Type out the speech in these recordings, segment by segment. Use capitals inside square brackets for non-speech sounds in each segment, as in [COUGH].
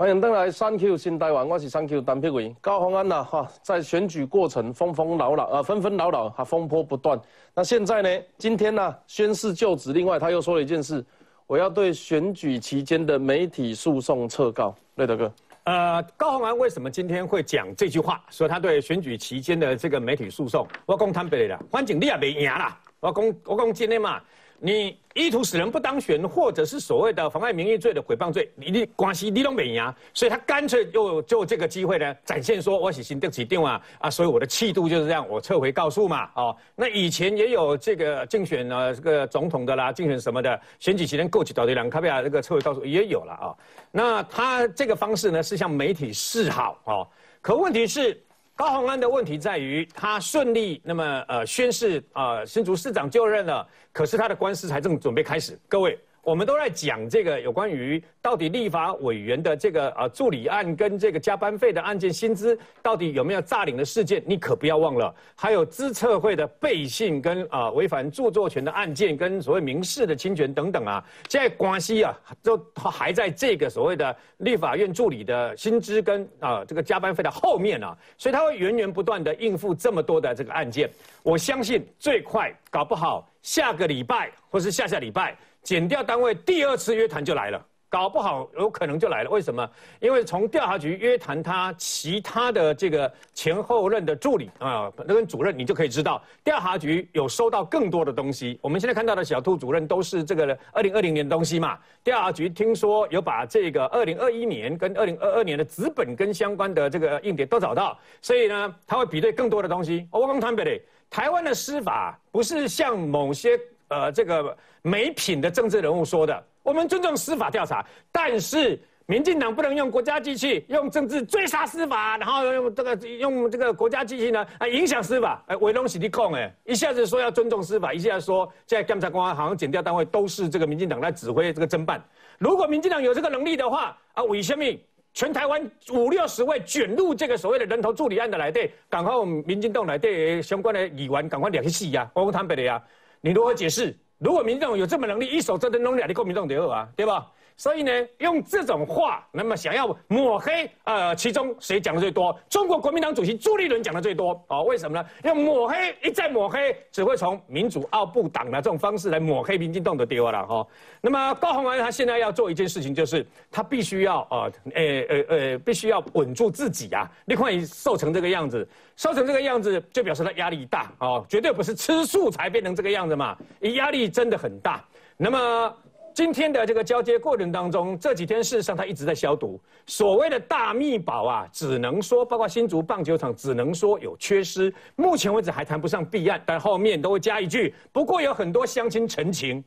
欢迎登来三 Q 新台湾，我是三 Q 单碧伟高鸿安呐哈，在选举过程风风扰扰啊，纷纷扰扰哈，风波不断。那现在呢，今天呢宣誓就职，另外他又说了一件事，我要对选举期间的媒体诉讼撤告。瑞德哥，呃，高鸿安为什么今天会讲这句话？说他对选举期间的这个媒体诉讼，我讲坦白的，反正你也没赢啦。我讲我讲今天嘛。你意图使人不当选，或者是所谓的妨碍名誉罪的诽谤罪，你你关系你都没赢，所以他干脆就就这个机会呢，展现说我是新得起电话啊，所以我的气度就是这样，我撤回告诉嘛，哦，那以前也有这个竞选呢，这个总统的啦，竞选什么的，选举期间过去到底两卡贝亚这个撤回告诉也有了啊，那他这个方式呢是向媒体示好哦，可问题是。高鸿安的问题在于，他顺利那么呃宣誓啊新竹市长就任了，可是他的官司才正准备开始，各位。我们都在讲这个有关于到底立法委员的这个呃助理案跟这个加班费的案件薪资到底有没有诈领的事件？你可不要忘了，还有资策会的背信跟啊违反著作权的案件跟所谓民事的侵权等等啊，现在关系啊都还在这个所谓的立法院助理的薪资跟啊这个加班费的后面啊，所以他会源源不断的应付这么多的这个案件。我相信最快搞不好下个礼拜或是下下礼拜。减掉单位第二次约谈就来了，搞不好有可能就来了。为什么？因为从调查局约谈他其他的这个前后任的助理啊，那跟主任，你就可以知道调查局有收到更多的东西。我们现在看到的小兔主任都是这个二零二零年的东西嘛。调查局听说有把这个二零二一年跟二零二二年的资本跟相关的这个硬碟都找到，所以呢，他会比对更多的东西。我刚谈白的，台湾的司法不是像某些。呃，这个没品的政治人物说的，我们尊重司法调查，但是民进党不能用国家机器，用政治追杀司法，然后用这个用这个国家机器呢啊影响司法，哎，伟龙喜地控哎，一下子说要尊重司法，一下子说现在监察官好像检调单位都是这个民进党在指挥这个侦办。如果民进党有这个能力的话，啊，为什么全台湾五六十位卷入这个所谓的人头助理案的来对，赶快我们民进党来对相关的议员赶快联系呀，我们坦白的呀。你如何解释？如果民众有这么能力，一手遮天弄两，你国民众得啊，对吧？所以呢，用这种话，那么想要抹黑，呃，其中谁讲的最多？中国国民党主席朱立伦讲的最多哦。为什么呢？用抹黑一再抹黑，只会从民主奥布党的这种方式来抹黑民进党的丢了哈。那么高鸿安他现在要做一件事情，就是他必须要呃呃呃呃，必须要稳住自己啊。你看，瘦成这个样子，瘦成这个样子，就表示他压力大哦，绝对不是吃素才变成这个样子嘛，压力真的很大。那么。今天的这个交接过程当中，这几天事实上他一直在消毒。所谓的大密宝啊，只能说包括新竹棒球场，只能说有缺失。目前为止还谈不上弊案，但后面都会加一句。不过有很多乡亲陈情，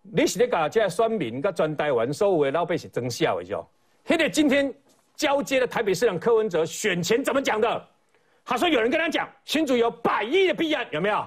你是咧搞这酸民跟专台湾所有的老百姓争笑的就。现在今天交接的台北市长柯文哲选前怎么讲的？他说有人跟他讲新竹有百亿的弊案，有没有？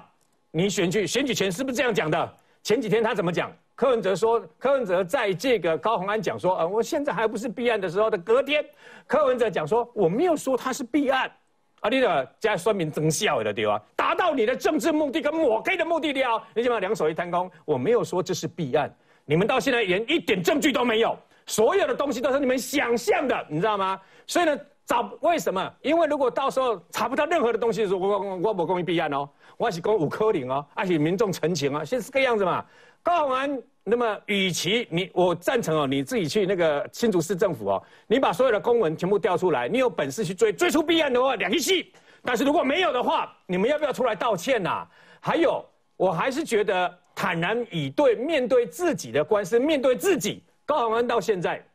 你选举选举前是不是这样讲的？前几天他怎么讲？柯文哲说，柯文哲在这个高鸿安讲说，呃，我现在还不是弊案的时候的隔天，柯文哲讲说，我没有说他是弊案，啊，你的加说明增效的对吧？达到你的政治目的跟抹黑的目的了，你起码两手一摊功，我没有说这是弊案，你们到现在连一点证据都没有，所有的东西都是你们想象的，你知道吗？所以呢，找为什么？因为如果到时候查不到任何的东西的时候，我我我不公于弊案哦，我是讲五科零哦，而且民众陈情啊，现在是个样子嘛。高鸿安，那么与其你，我赞成哦，你自己去那个新竹市政府哦，你把所有的公文全部调出来，你有本事去追，追出弊案的话，两亿戏。但是如果没有的话，你们要不要出来道歉呐？还有，我还是觉得坦然以对，面对自己的官司，面对自己，高鸿安到现在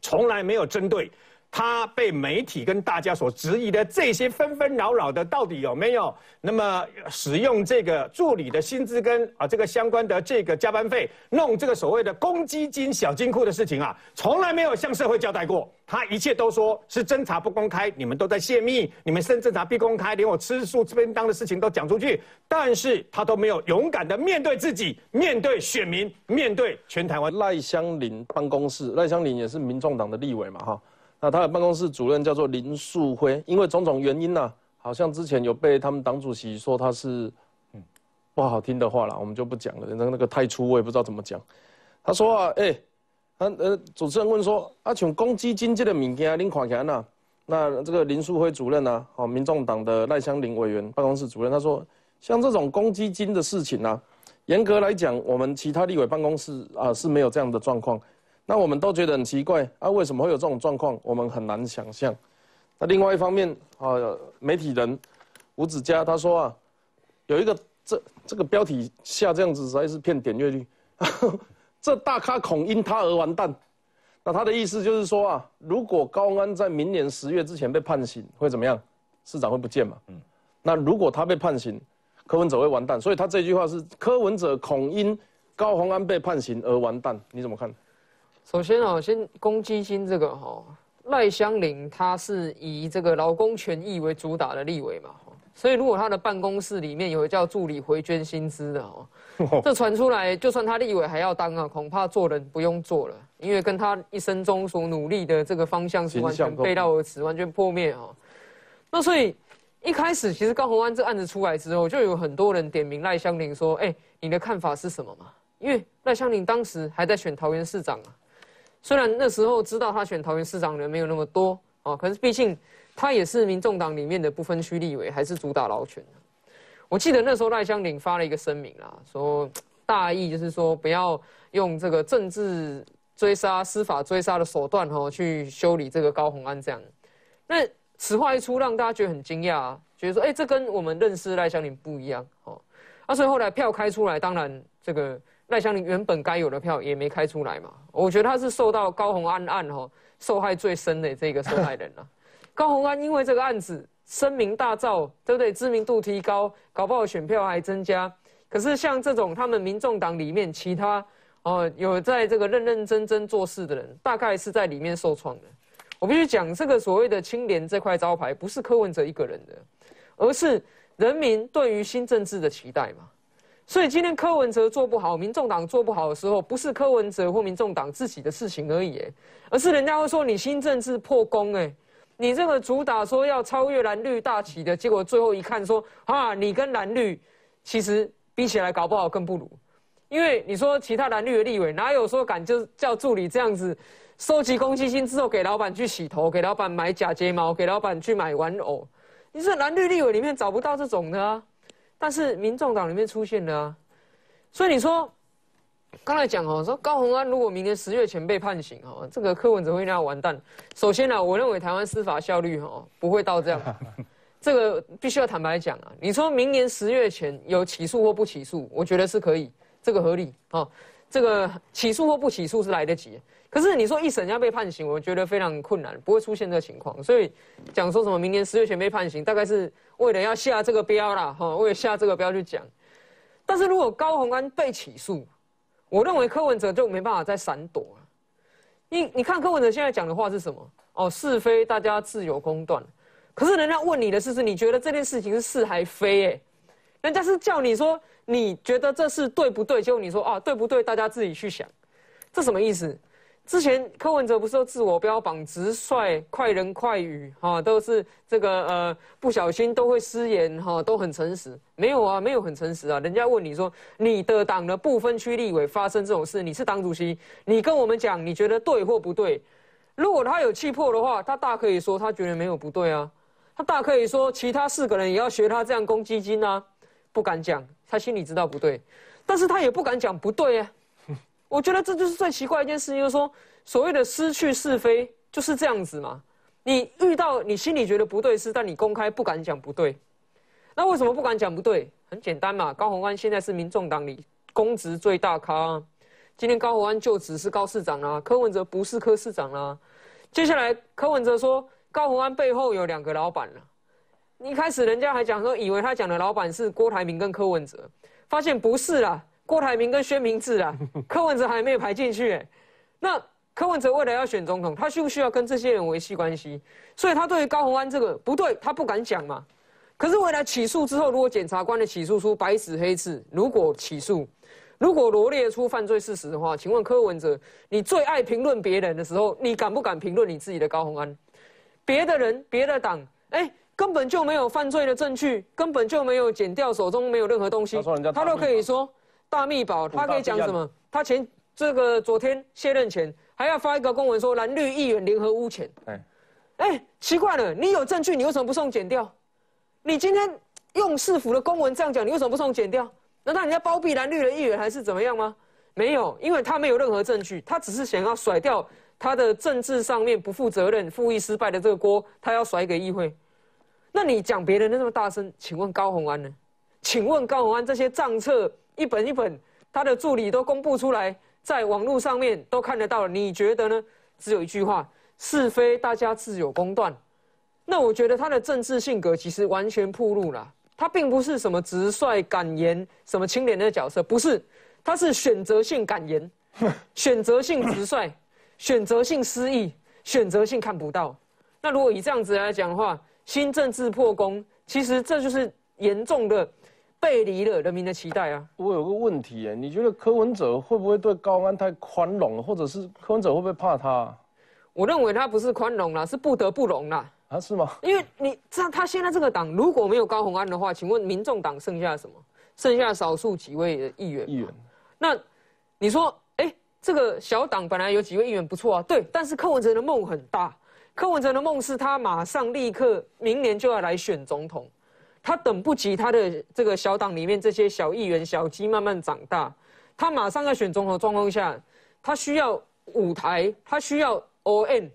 从来没有针对。他被媒体跟大家所质疑的这些纷纷扰扰的，到底有没有？那么使用这个助理的薪资跟啊这个相关的这个加班费，弄这个所谓的公积金小金库的事情啊，从来没有向社会交代过。他一切都说是侦查不公开，你们都在泄密，你们甚至查必公开，连我吃素吃便当的事情都讲出去，但是他都没有勇敢的面对自己，面对选民，面对全台湾。赖香林办公室，赖香林也是民众党的立委嘛，哈。那他的办公室主任叫做林树辉，因为种种原因呢，好像之前有被他们党主席说他是，嗯，不好听的话啦，我们就不讲了。那那个太粗，我也不知道怎么讲。他说啊，哎，他呃，主持人问说啊，像公积金这个物件，您看起来呐？那这个林树辉主任呢？哦，民众党的赖香林委员办公室主任，他说，像这种公积金的事情呢，严格来讲，我们其他立委办公室啊是没有这样的状况。那我们都觉得很奇怪啊，为什么会有这种状况？我们很难想象。那另外一方面啊，媒体人吴子嘉他说啊，有一个这这个标题下这样子实在是骗点阅率，[LAUGHS] 这大咖恐因他而完蛋。那他的意思就是说啊，如果高鸿安在明年十月之前被判刑，会怎么样？市长会不见嘛？嗯。那如果他被判刑，柯文哲会完蛋。所以他这句话是柯文哲恐因高鸿安被判刑而完蛋。你怎么看？首先啊，先公积金这个哈，赖香林他是以这个劳工权益为主打的立委嘛，所以如果他的办公室里面有叫助理回捐薪资的哦。这传出来，就算他立委还要当啊，恐怕做人不用做了，因为跟他一生中所努力的这个方向是完全背道而驰，完全破灭哦。那所以一开始，其实高鸿安这案子出来之后，就有很多人点名赖香林说：“哎，你的看法是什么嘛？”因为赖香林当时还在选桃园市长啊，虽然那时候知道他选桃园市长人没有那么多啊，可是毕竟他也是民众党里面的不分区立委，还是主打劳权。我记得那时候赖香林发了一个声明啦，说大意就是说不要用这个政治追杀、司法追杀的手段哈去修理这个高鸿安这样。那此话一出，让大家觉得很惊讶，觉得说哎，这跟我们认识赖香林不一样哦。啊，所以后来票开出来，当然这个赖香林原本该有的票也没开出来嘛。我觉得他是受到高鸿安案哈受害最深的这个受害人了。[LAUGHS] 高鸿安因为这个案子。声名大噪，对不对？知名度提高，搞不好选票还增加。可是像这种他们民众党里面其他哦有在这个认认真真做事的人，大概是在里面受创的。我必须讲，这个所谓的清廉这块招牌，不是柯文哲一个人的，而是人民对于新政治的期待嘛。所以今天柯文哲做不好，民众党做不好的时候，不是柯文哲或民众党自己的事情而已，而是人家会说你新政治破功，哎。你这个主打说要超越蓝绿大旗的结果，最后一看说啊，你跟蓝绿其实比起来搞不好更不如，因为你说其他蓝绿的立委哪有说敢就叫助理这样子收集公积金之后给老板去洗头，给老板买假睫毛，给老板去买玩偶，你说蓝绿立委里面找不到这种的啊，但是民众党里面出现了啊，所以你说。刚才讲哦，说高鸿安如果明年十月前被判刑哦，这个柯文哲会那样完蛋。首先呢，我认为台湾司法效率哈不会到这样，[LAUGHS] 这个必须要坦白讲啊。你说明年十月前有起诉或不起诉，我觉得是可以，这个合理哦。这个起诉或不起诉是来得及，可是你说一审要被判刑，我觉得非常困难，不会出现这个情况。所以讲说什么明年十月前被判刑，大概是为了要下这个标啦，哈，为了下这个标去讲。但是如果高宏安被起诉，我认为柯文哲就没办法再闪躲了。你你看柯文哲现在讲的话是什么？哦，是非大家自有公断。可是人家问你的是是，你觉得这件事情是是还非？哎，人家是叫你说你觉得这事对不对？结果你说啊对不对？大家自己去想，这什么意思？之前柯文哲不是说自我标榜直率、快人快语，哈，都是这个呃不小心都会失言，哈，都很诚实。没有啊，没有很诚实啊。人家问你说你的党的不分区立委发生这种事，你是党主席，你跟我们讲你觉得对或不对？如果他有气魄的话，他大可以说他觉得没有不对啊，他大可以说其他四个人也要学他这样攻基金啊，不敢讲，他心里知道不对，但是他也不敢讲不对啊。我觉得这就是最奇怪一件事情，就是说所谓的失去是非就是这样子嘛。你遇到你心里觉得不对事，但你公开不敢讲不对，那为什么不敢讲不对？很简单嘛，高鸿安现在是民众党里公职最大咖，今天高鸿安就职是高市长啦，柯文哲不是柯市长啦。接下来柯文哲说高鸿安背后有两个老板了，一开始人家还讲说以为他讲的老板是郭台铭跟柯文哲，发现不是啦。郭台铭跟薛明志啊，[LAUGHS] 柯文哲还没有排进去。那柯文哲未来要选总统，他需不需要跟这些人维系关系？所以他对于高鸿安这个不对，他不敢讲嘛。可是未来起诉之后，如果检察官的起诉书白纸黑字，如果起诉，如果罗列出犯罪事实的话，请问柯文哲，你最爱评论别人的时候，你敢不敢评论你自己的高鸿安？别的人、别的党，哎，根本就没有犯罪的证据，根本就没有剪掉手中没有任何东西，他都可以说。大密宝，他可以讲什么？他前这个昨天卸任前还要发一个公文说蓝绿议员联合污钱。哎，哎，奇怪了，你有证据，你为什么不送检掉？你今天用市府的公文这样讲，你为什么不送检掉？难道人家包庇蓝绿的议员还是怎么样吗？没有，因为他没有任何证据，他只是想要甩掉他的政治上面不负责任、复议失败的这个锅，他要甩给议会。那你讲别人的那么大声，请问高鸿安呢？请问高鸿安这些账册一本一本，他的助理都公布出来，在网络上面都看得到了，你觉得呢？只有一句话：是非大家自有公断。那我觉得他的政治性格其实完全暴露了，他并不是什么直率敢言、什么清廉的角色，不是，他是选择性敢言、[LAUGHS] 选择性直率、选择性失忆、选择性看不到。那如果以这样子来讲的话，新政治破功，其实这就是严重的背离了人民的期待啊。我有个问题哎，你觉得柯文哲会不会对高安太宽容了，或者是柯文哲会不会怕他？我认为他不是宽容啦，是不得不容啦。啊，是吗？因为你知道他现在这个党如果没有高鸿安的话，请问民众党剩下什么？剩下少数几位的议员。议员。那你说，哎，这个小党本来有几位议员不错啊，对。但是柯文哲的梦很大，柯文哲的梦是他马上立刻明年就要来选总统，他等不及他的这个小党里面这些小议员小鸡慢慢长大，他马上要选总统的状况下，他需要舞台，他需要 O N，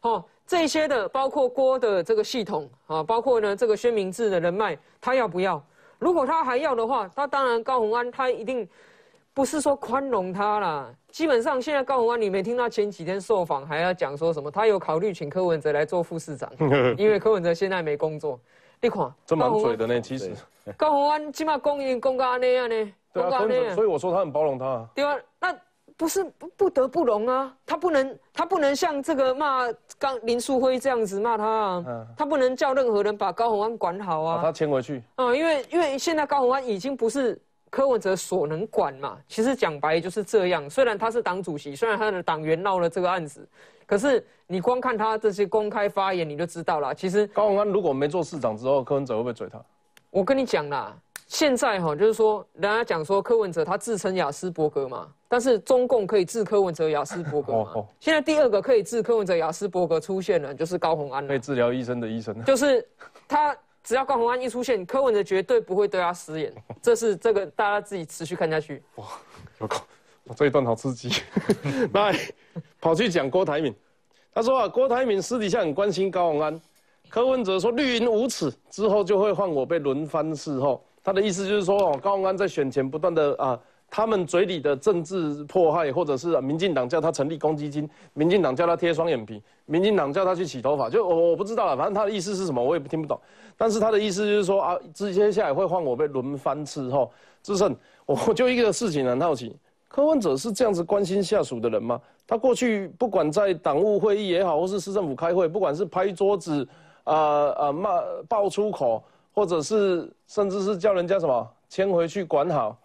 哦。这些的包括郭的这个系统啊，包括呢这个宣明志的人脉，他要不要？如果他还要的话，他当然高鸿安他一定不是说宽容他啦。基本上现在高鸿安，你没听他前几天受访还要讲说什么？他有考虑请柯文哲来做副市长，[LAUGHS] 因为柯文哲现在没工作。你看，这蛮嘴的呢，其实。高宏安起码公营公干那样呢，[LAUGHS] 对啊，所以我说他很包容他。对啊，那。不是不不得不容啊，他不能他不能像这个骂刚林书辉这样子骂他啊，他不能叫任何人把高宏安管好啊，把他牵回去啊，因为因为现在高宏安已经不是柯文哲所能管嘛，其实讲白就是这样，虽然他是党主席，虽然他的党员闹了这个案子，可是你光看他这些公开发言，你就知道了，其实高鸿安如果没做市长之后，柯文哲会不会追他？我跟你讲啦。现在哈，就是说，人家讲说柯文哲他自称雅斯伯格嘛，但是中共可以治柯文哲雅斯伯格嘛？现在第二个可以治柯文哲雅斯伯格出现了，就是高鸿安可以治疗医生的医生。就是他只要高鸿安一出现，柯文哲绝对不会对他失言。[LAUGHS] 这是这个大家自己持续看下去。哇，我靠，我这一段好刺激。[LAUGHS] 来，跑去讲郭台铭，他说啊，郭台铭私底下很关心高鸿安，柯文哲说绿营无耻，之后就会换我被轮番伺候。他的意思就是说，哦，高鸿安在选前不断的啊，他们嘴里的政治迫害，或者是民进党叫他成立公积金，民进党叫他贴双眼皮，民进党叫他去洗头发，就我我不知道了，反正他的意思是什么，我也听不懂。但是他的意思就是说啊，接接下来会换我被轮番伺候。志胜，我就一个事情很好奇，柯文哲是这样子关心下属的人吗？他过去不管在党务会议也好，或是市政府开会，不管是拍桌子，啊啊骂爆粗口。或者是甚至是叫人家什么迁回去管好，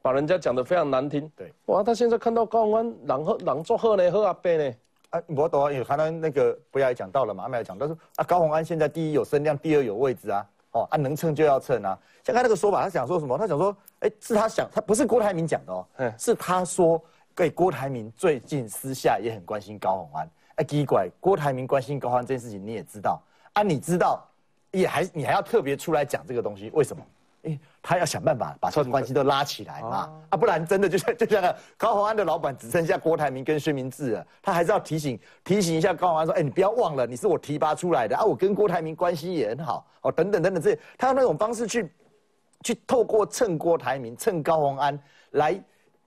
把人家讲得非常难听。对，哇，他现在看到高文安朗喝朗作贺呢，喝阿伯呢？啊，我懂啊，因为他那个不要也讲到了嘛，阿麦讲，他说啊，高鸿安现在第一有声量，第二有位置啊，哦，啊能蹭就要蹭啊。像他那个说法，他想说什么？他想说，哎，是他想，他不是郭台铭讲的哦，是他说，给郭台铭最近私下也很关心高鸿安。哎，奇怪，郭台铭关心高鸿安这件事情你也知道啊？你知道？也还你还要特别出来讲这个东西，为什么？哎，他要想办法把这种关系都拉起来嘛，啊，不然真的就像 [LAUGHS] 就像高鸿安的老板只剩下郭台铭跟薛明志了，他还是要提醒提醒一下高鸿安说，哎，你不要忘了，你是我提拔出来的。啊，我跟郭台铭关系也很好。哦，等等等等，这他用那种方式去去透过蹭郭台铭、蹭高鸿安来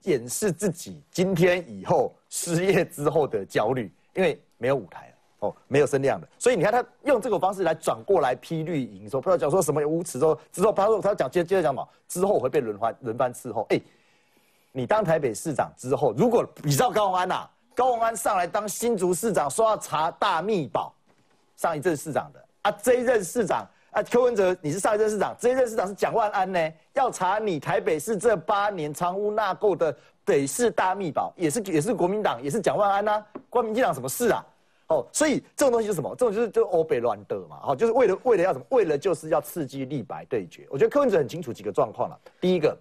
掩饰自己今天以后失业之后的焦虑，因为没有舞台没有声量的，所以你看他用这个方式来转过来批绿营，说不知道讲说什么无耻，说之后他说他讲接接着讲嘛，之后会被轮番轮番伺候。哎，你当台北市长之后，如果你知道高鸿安呐，高鸿安上来当新竹市长，说要查大密宝，上一任市长的啊，这一任市长啊，柯文哲你是上一任市长，这一任市长是蒋万安呢，要查你台北市这八年藏污纳垢的北市大密宝，也是也是国民党，也是蒋万安呐，关民进党什么事啊？哦，所以这种东西是什么？这种就是就欧北乱斗嘛，好，就是为了为了要什么？为了就是要刺激立白对决。我觉得柯文哲很清楚几个状况了。第一个，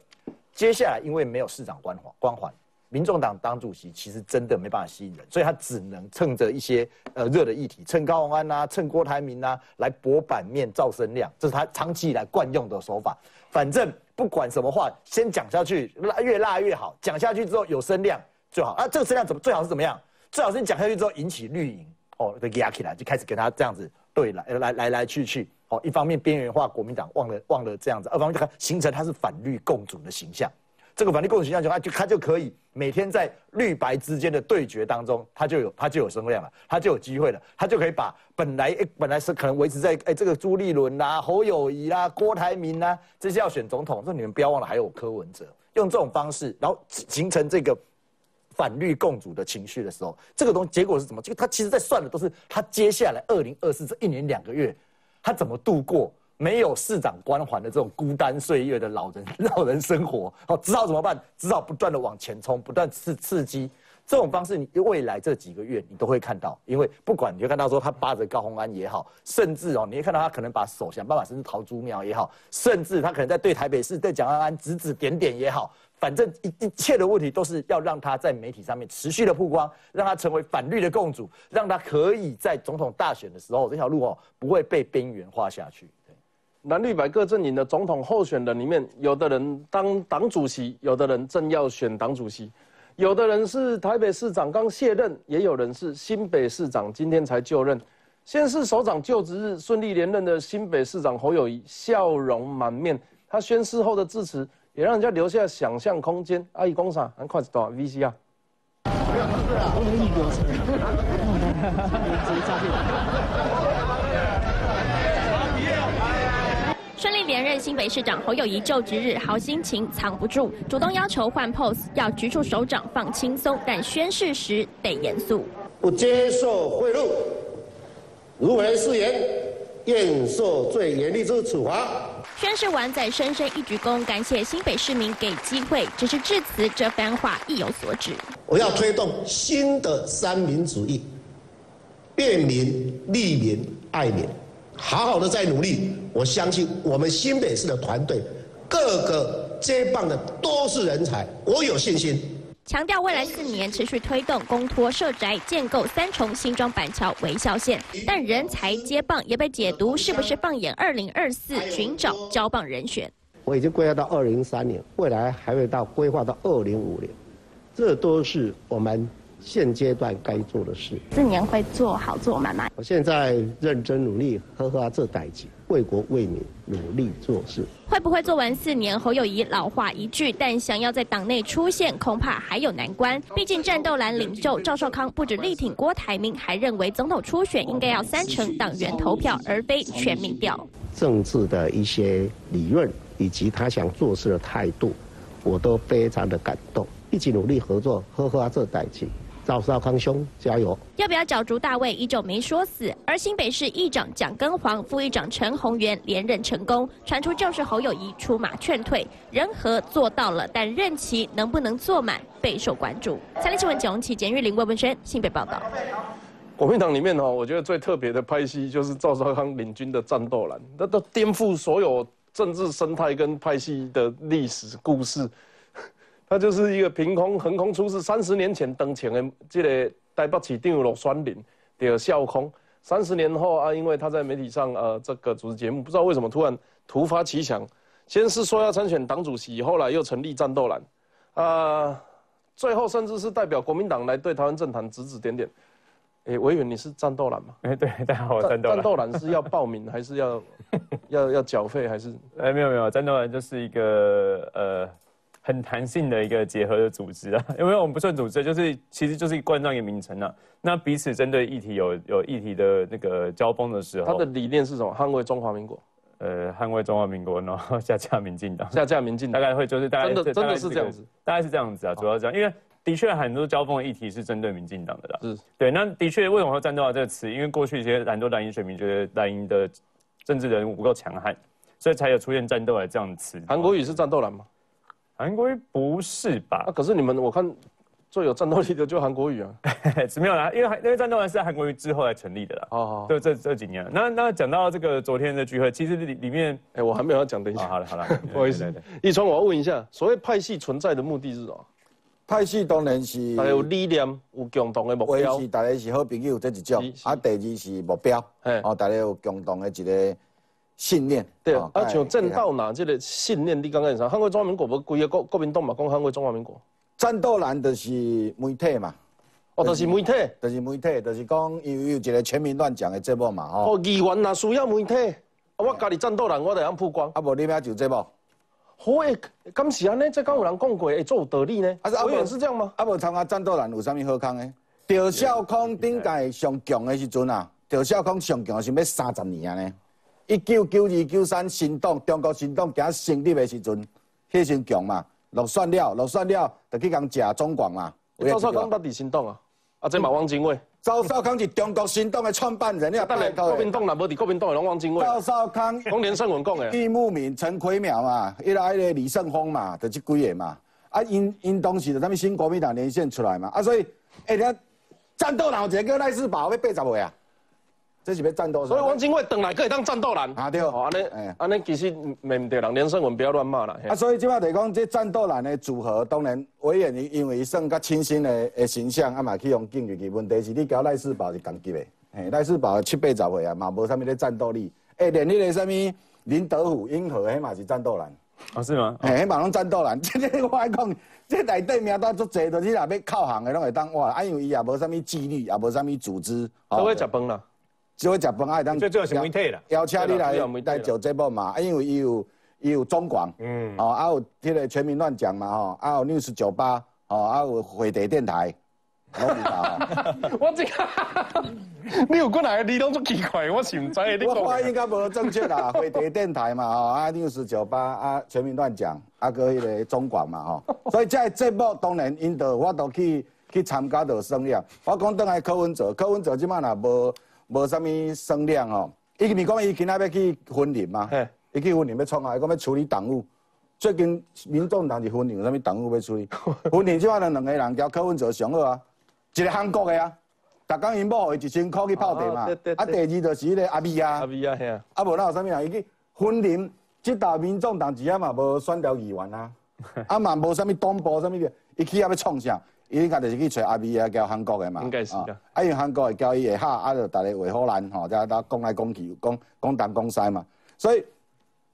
接下来因为没有市长光环，光环，民众党党主席其实真的没办法吸引人，所以他只能趁着一些呃热的议题，趁高虹安呐，趁郭台铭呐来博版面、造声量，这是他长期以来惯用的手法。反正不管什么话，先讲下去，拉越辣越好。讲下去之后有声量最好啊，这个声量怎么最好是怎么样？最好是你讲下去之后引起绿营哦，就压起来，就开始跟他这样子对来来来来去去。哦，一方面边缘化国民党，忘了忘了这样子；二方面就形成他是反绿共主的形象。这个反绿共主形象就他就他就可以每天在绿白之间的对决当中，他就有他就有声量了，他就有机会了，他就可以把本来诶本来是可能维持在诶这个朱立伦啦、侯友谊啦、郭台铭啦这些要选总统，这你们不要忘了还有柯文哲，用这种方式，然后形成这个反绿共主的情绪的时候，这个东结果是什么？这个他其实在算的都是他接下来二零二四这一年两个月。他怎么度过没有市长光环的这种孤单岁月的老人老人生活？哦，只好怎么办？只好不断的往前冲，不断刺刺激。这种方式，你未来这几个月你都会看到，因为不管你就看到说他扒着高鸿安也好，甚至哦，你会看到他可能把手想办法甚至逃猪庙也好，甚至他可能在对台北市对蒋安安指指点点也好。反正一一切的问题都是要让他在媒体上面持续的曝光，让他成为反绿的共主，让他可以在总统大选的时候这条路哦不会被边缘化下去。蓝绿白各阵营的总统候选人里面，有的人当党主席，有的人正要选党主席，有的人是台北市长刚卸任，也有人是新北市长今天才就任。先是首长就职日顺利连任的新北市长侯友谊笑容满面，他宣誓后的致辞。也让人家留下想象空间。阿姨讲啥？咱看一段 VCR。顺利连任新北市长侯友谊就职日，好心情藏不住，主动要求换 pose，要局处首长放轻松，但宣誓时得严肃。不接受贿赂，如违誓言，愿受最严厉之处罚。宣誓完，再深深一鞠躬，感谢新北市民给机会。只是致辞这番话意有所指。我要推动新的三民主义，便民、利民、爱民，好好的在努力。我相信我们新北市的团队，各个接棒的都是人才，我有信心。强调未来四年持续推动公托设宅建构三重新庄板桥微笑线，但人才接棒也被解读是不是放眼二零二四寻找交棒人选？我已经规划到二零三年，未来还会到规划到二零五年，这都是我们。现阶段该做的事，四年会做好做满满。我现在认真努力，呵呵这代际，为国为民努力做事。会不会做完四年？侯友谊老话一句，但想要在党内出现，恐怕还有难关。毕竟战斗蓝领袖赵少康不止力挺郭台铭，还认为总统初选应该要三成党员投票，而非全民调。政治的一些理论以及他想做事的态度，我都非常的感动。一起努力合作，呵呵这代际。赵少康兄，加油！要不要角逐大位，依旧没说死。而新北市议长蒋根煌、副议长陈宏源连任成功，传出就是侯友谊出马劝退，人和做到了，但任期能不能坐满备受关注。三立新闻九七简玉玲、魏文轩新北报道。国民党里面哈，我觉得最特别的派系就是赵少康领军的战斗蓝，那都颠覆所有政治生态跟派系的历史故事。他就是一个凭空横空出世，三十年前登前的这个台北市长罗酸林的笑空，三十年后啊，因为他在媒体上呃这个主持节目，不知道为什么突然突发奇想，先是说要参选党主席，后来又成立战斗蓝，啊，最后甚至是代表国民党来对台湾政坛指指点点。哎，我以为你是战斗蓝嘛？[LAUGHS] 哎，对，大家好，战斗蓝。战斗蓝是要报名还是要要要缴费还是？[LAUGHS] 哎，没有没有，战斗蓝就是一个呃。很弹性的一个结合的组织啊，因为我们不算组织，就是其实就是冠上一个名称啊。那彼此针对议题有有议题的那个交锋的时候，他的理念是什么？捍卫中华民国。呃，捍卫中华民国，然后下架民进党，下架民进党，大概会就是大概真的真的是这样子，大概是这样子啊，主要这样，因为的确很多交锋的议题是针对民进党的啦。是，对，那的确为什么会战斗这个词？因为过去一些很多蓝营选民觉得蓝营的政治人物不够强悍，所以才有出现战斗的这样的词。韩国语是战斗蓝吗？韩国语不是吧？那可是你们，我看最有战斗力的就韩国语啊，[LAUGHS] 是没有啦，因为因为战斗团是在韩国语之后才成立的啦。哦，就这这几年。那那讲到这个昨天的聚会，其实里里面，哎，我还没有要讲，等一下。好了好了，[LAUGHS] 不好意思，一川，我要问一下，所谓派系存在的目的是什么？派系当然是大家有理念，有共同的目维标是。大家是好朋友这一种啊，第二是目标嘿，哦，大家有共同的一个信念。对，哦啊，像正道拿这个信念，你刚刚啥？捍卫中华民国，不规个国国民党嘛，讲捍卫中华民国。战斗蓝就是媒体嘛，哦，就是媒体。就是媒体，就是讲有有一个全民乱讲的节目嘛，吼。哦，议员若需要媒体，啊，我家己战斗人，我就通曝光。啊，无你要就节目，好诶，敢是安尼？这敢有人讲过，会做有道理呢？啊是啊委员是这样吗？啊，无参加战斗蓝有啥物好康诶？赵少康顶届上强的时阵啊，赵少康上强是要三十年啊呢。一九九二九三新党中国新党行成立的时阵，迄时强嘛，落选了，落选了，就去共食中广嘛。赵少康到底行动啊？啊，这嘛汪精卫。赵少康是中国行动的创办人，你也等下拜托的。国民党若无伫国民党的拢汪精卫。赵少康、讲连胜文讲的。郁慕敏、陈奎淼嘛，伊来迄个李胜峰嘛，就即几个嘛。啊，因因当时就咱们新国民党连线出来嘛，啊，所以，哎，你战斗人有一个赖世宝要八十岁啊，这是要战斗。所以汪精卫等来可以当战斗人。啊对哦，安尼哎安尼其实袂唔对人，连胜文不要乱骂啦。嘿啊，所以即摆来讲，这战斗人的组合，当然委员因因为伊算较清新的的形象，啊嘛去用进入去。问题是你交赖世宝是同级的，嘿，赖世宝七八十岁啊，嘛无啥物咧战斗力。哎，连迄个啥物林德虎、英和，迄嘛是战斗人。哦，是吗？嘿，迄嘛拢战斗人，[LAUGHS] 即个我爱讲，这内底名单足济，就是若要靠行的拢会当哇，啊因为伊也无啥物纪律，也无啥物组织，都会食饭啦。只会食饭爱当。最主要是媒体啦邀请你来来做节目嘛，啊，因为伊有伊有中广，嗯，哦，啊有迄个全民乱讲嘛，吼，啊有 news 酒吧，哦，啊有回地电台，[LAUGHS] 我这个，[LAUGHS] 你有过来，你拢足奇怪，我是唔知的。你我发讲音该无正确啦，[LAUGHS] 回地电台嘛，吼，啊 news 九八，啊全民乱讲，啊个迄个中广嘛，吼，所以这个节目当然因着我都去去参加着声量。我讲倒来柯文哲，柯文哲即摆若无无啥物声量哦，伊咪讲伊今仔要去婚林嘛嘿，伊去婚林要创啊，伊讲要处理党务。最近民众党是婚林有啥物党务要处理？[LAUGHS] 婚林即摆就两个人交柯文哲上好啊，一个韩国的啊，逐工因某伊一千箍去泡茶嘛啊第二就是迄个阿咪啊阿。咪啊，嘿啊，啊无哪有啥物人，伊去分林，即搭民众党只啊嘛无选调议员啊，[LAUGHS] 啊嘛无啥物党部啥物的，伊去遐要创啥？伊应该就是去找阿美啊，交韩国的嘛。应该是啊。啊，因为韩国的交伊会下，啊就逐个话好咱吼，再再讲来讲去，讲讲东讲西嘛。所以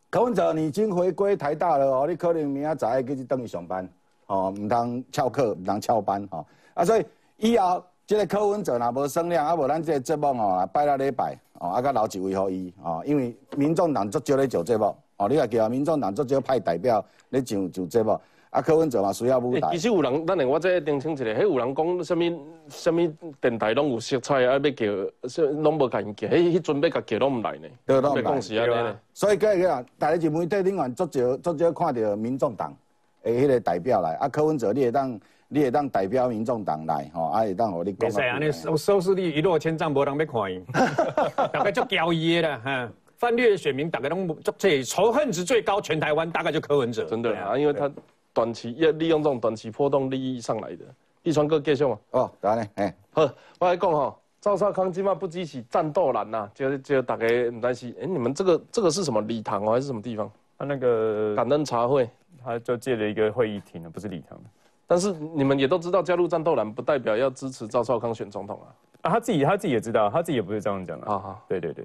柯文哲你已经回归台大了哦，你可能明仔载继续等去上班，哦，毋通翘课，毋通翘班吼。啊，所以以后即个柯文哲若无声量，啊无咱即个节目吼，拜六礼拜，哦，啊甲留一位互伊，哦，因为民众党足少咧做节目，哦，你也记啊，民众党足少派代表咧上上节目，啊，柯文哲嘛需要舞台欸其。实有人，咱来我再澄清一下，迄有人讲什物什物电台拢有色彩啊，要叫，说拢无甲因叫，迄迄阵要甲叫拢毋来呢。对拢不来是安尼呢。所以个个啊，大家就媒体另外足少足少看到民众党的迄个代表来，啊，柯文哲你会当你会当代表民众党来，吼，啊会当互你讲袂使安尼收收视率一落千丈，无人要看伊，[LAUGHS] 大概足交易的啦，哈。泛绿的选民大概拢足这仇恨值最高，全台湾大概就柯文哲。真的啊，因为他短期要利用这种短期波动利益上来的。一川哥继续嘛，哦，当然嘿，好，我来讲吼，赵少康今嘛不支持战斗蓝呐，就就大家唔担心，哎，你们这个这个是什么礼堂哦，还是什么地方？他那个感恩茶会。他就借了一个会议厅了，不是礼堂但是你们也都知道，加入战斗蓝不代表要支持赵少康选总统啊。啊。他自己他自己也知道，他自己也不是这样讲的。好好，对对对，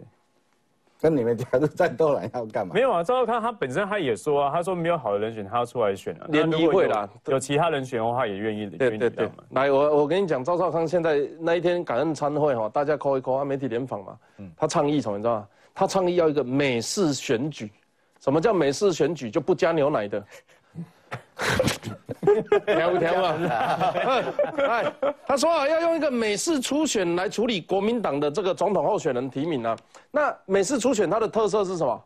跟你们加入战斗来要干嘛没？有啊。赵少康他本身他也说啊，他说没有好的人选，他要出来选啊。联谊会啦有其他人选的话，他也愿意对对对愿意让嘛。，来，我我跟你讲，赵少康现在那一天感恩参会哈，大家 call 一 call，啊，媒体联访嘛，他倡议什么，你知道吗？他倡议要一个美式选举。什么叫美式选举？就不加牛奶的。[LAUGHS] 听不听啊？[LAUGHS] 哎，他说啊，要用一个美式初选来处理国民党的这个总统候选人提名啊。那美式初选它的特色是什么？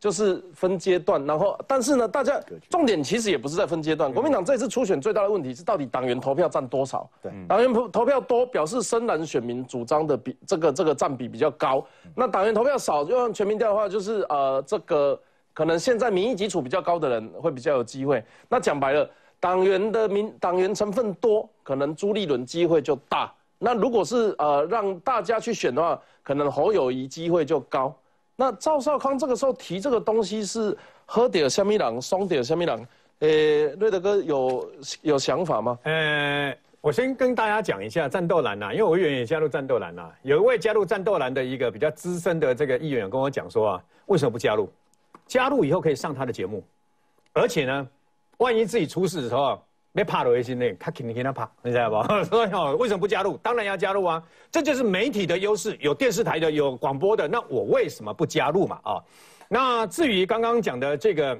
就是分阶段，然后但是呢，大家重点其实也不是在分阶段。国民党这次初选最大的问题是，到底党员投票占多少？对，党员投投票多，表示深蓝选民主张的比这个这个占比比较高。那党员投票少，就用全民调的话，就是呃这个可能现在民意基础比较高的人会比较有机会。那讲白了，党员的民党员成分多，可能朱立伦机会就大。那如果是呃让大家去选的话，可能侯友谊机会就高。那赵少康这个时候提这个东西是喝点虾米郎，松点虾米郎，诶，瑞德哥有有想法吗？呃，我先跟大家讲一下战斗蓝呐、因为我委员也加入战斗蓝呐、有一位加入战斗蓝的一个比较资深的这个议员跟我讲说啊，为什么不加入？加入以后可以上他的节目，而且呢，万一自己出事的时候，被怕的心内，他肯定跟他怕，你知道吧？[LAUGHS] 所以哦，为什么不加入？当然要加入啊，这就是媒体的优势，有电视台的，有广播的，那我为什么不加入嘛？啊，那至于刚刚讲的这个。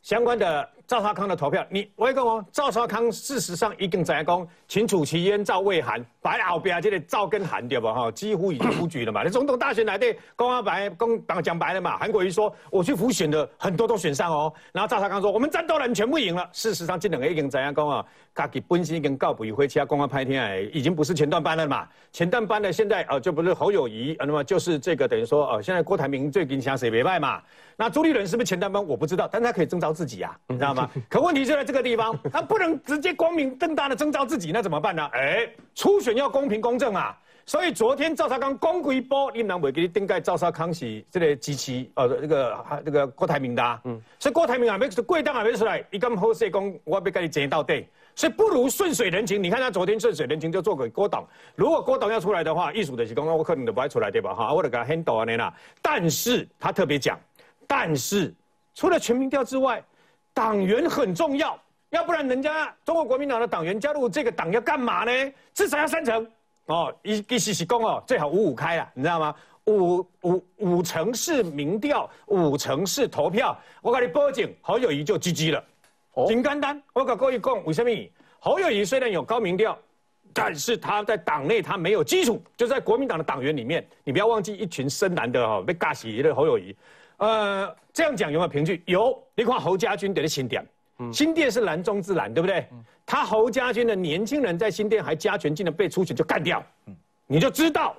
相关的赵少康的投票，你我跟我赵少康事实上已经在讲秦楚其燕、赵魏韩，白后边这个赵跟韩对吧？哈，几乎已经出局了嘛。那总统大选来的，公阿白公党讲白了嘛。韩国瑜说我去辅选的很多都选上哦，然后赵少康说我们战斗人全部赢了。事实上这两个已经怎样讲啊？自己本身已经告不一回，其他公安拍天哎，已经不是前段班了嘛。前段班的现在呃就不是侯友谊，呃那么就是这个等于说呃现在郭台铭最近想谁别败嘛。那朱立伦是不是前段班我不知道，但他可以征召自己啊，你知道吗？[LAUGHS] 可问题就在这个地方，他不能直接光明正大的征召自己，那怎么办呢？哎，初选要公平公正啊。所以昨天赵少康公规波，你们袂给你顶盖赵少康是这个机器呃这个这个郭台铭的、啊，嗯，所以郭台铭还没贵党还没出来，一咁好势讲我要跟你争到底，所以不如顺水人情。你看他昨天顺水人情就做给郭董，如果郭董要出来的话，艺术的是讲我可能都不爱出来对吧？哈，我得给他 handle 啊那啦。但是他特别讲，但是除了全民调之外，党员很重要，要不然人家中国国民党的党员加入这个党要干嘛呢？至少要三成。哦，一一时是讲哦，最好五五开啦，你知道吗？五五五成是民调，五成是投票。我跟你报警，侯友谊就 GG 了。哦，很简单，我跟各位讲，为什么？侯友谊虽然有高民调，但是他在党内他没有基础，就在国民党的党员里面，你不要忘记一群深蓝的哦，被尬死的侯友谊。呃，这样讲有没有凭据？有，你看侯家军得的新店，新店是蓝中之蓝，对不对？他侯家军的年轻人在新店还加权，竟然被出选就干掉，你就知道，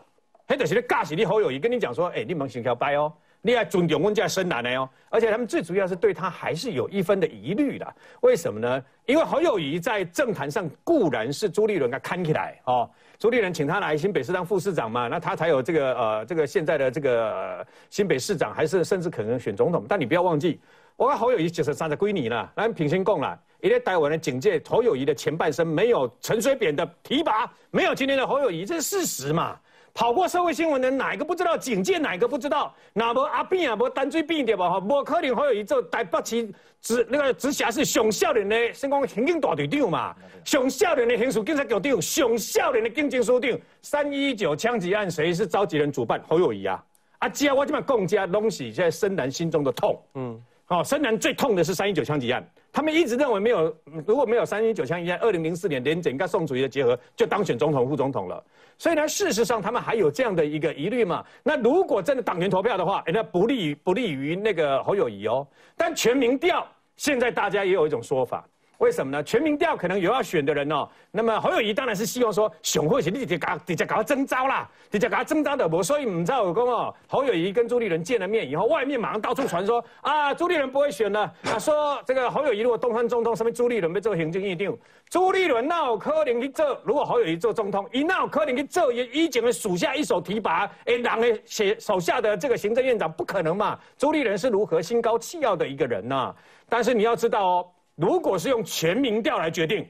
黑德是的尬死你侯友谊跟你讲说，哎，你们行条掰哦，你要尊重我们家深蓝的哦，而且他们最主要是对他还是有一分的疑虑的，为什么呢？因为侯友谊在政坛上固然是朱立伦给看起来哦，朱立伦请他来新北市当副市长嘛，那他才有这个呃这个现在的这个、呃新北市长，还是甚至可能选总统，但你不要忘记，我跟侯友谊就是三十归你了，那平心共了。一在台湾的警戒，侯友谊的前半生没有陈水扁的提拔，没有今天的侯友谊，这是事实嘛？跑过社会新闻的哪一个不知道警戒，哪一个不知道？那无阿扁啊，无单嘴扁对吧？哈，无可能侯友谊做台北市直那个直辖市上少年的，先讲刑警大队长嘛，上少年的刑事警察局长，上少年的警政署长。三一九枪击案谁是召集人主办？侯友谊啊！啊，只要我这么讲，这东西现在深蓝心中的痛。嗯，好、深蓝最痛的是三一九枪击案。他们一直认为没有，如果没有三一九枪一案，二零零四年连整个宋楚瑜的结合就当选总统、副总统了。所以呢，事实上他们还有这样的一个疑虑嘛。那如果真的党员投票的话，哎那不利于不利于那个侯友谊哦。但全民调现在大家也有一种说法。为什么呢？全民调可能有要选的人哦，那么侯友谊当然是希望说，选会是你直接搞直接搞他征召啦，直接搞他征召的。我所以唔知道有讲哦，侯友谊跟朱立伦见了面以后，外面马上到处传说啊，朱立伦不会选了啊，说这个侯友谊如果当选总统，什么朱立伦要做行政院长，朱立伦闹柯林去做？如果侯友谊做中通，一闹柯林去做？也以前的属下一手提拔，哎，人的写手下的这个行政院长不可能嘛？朱立伦是如何心高气傲的一个人呐、但是你要知道哦。如果是用全民调来决定，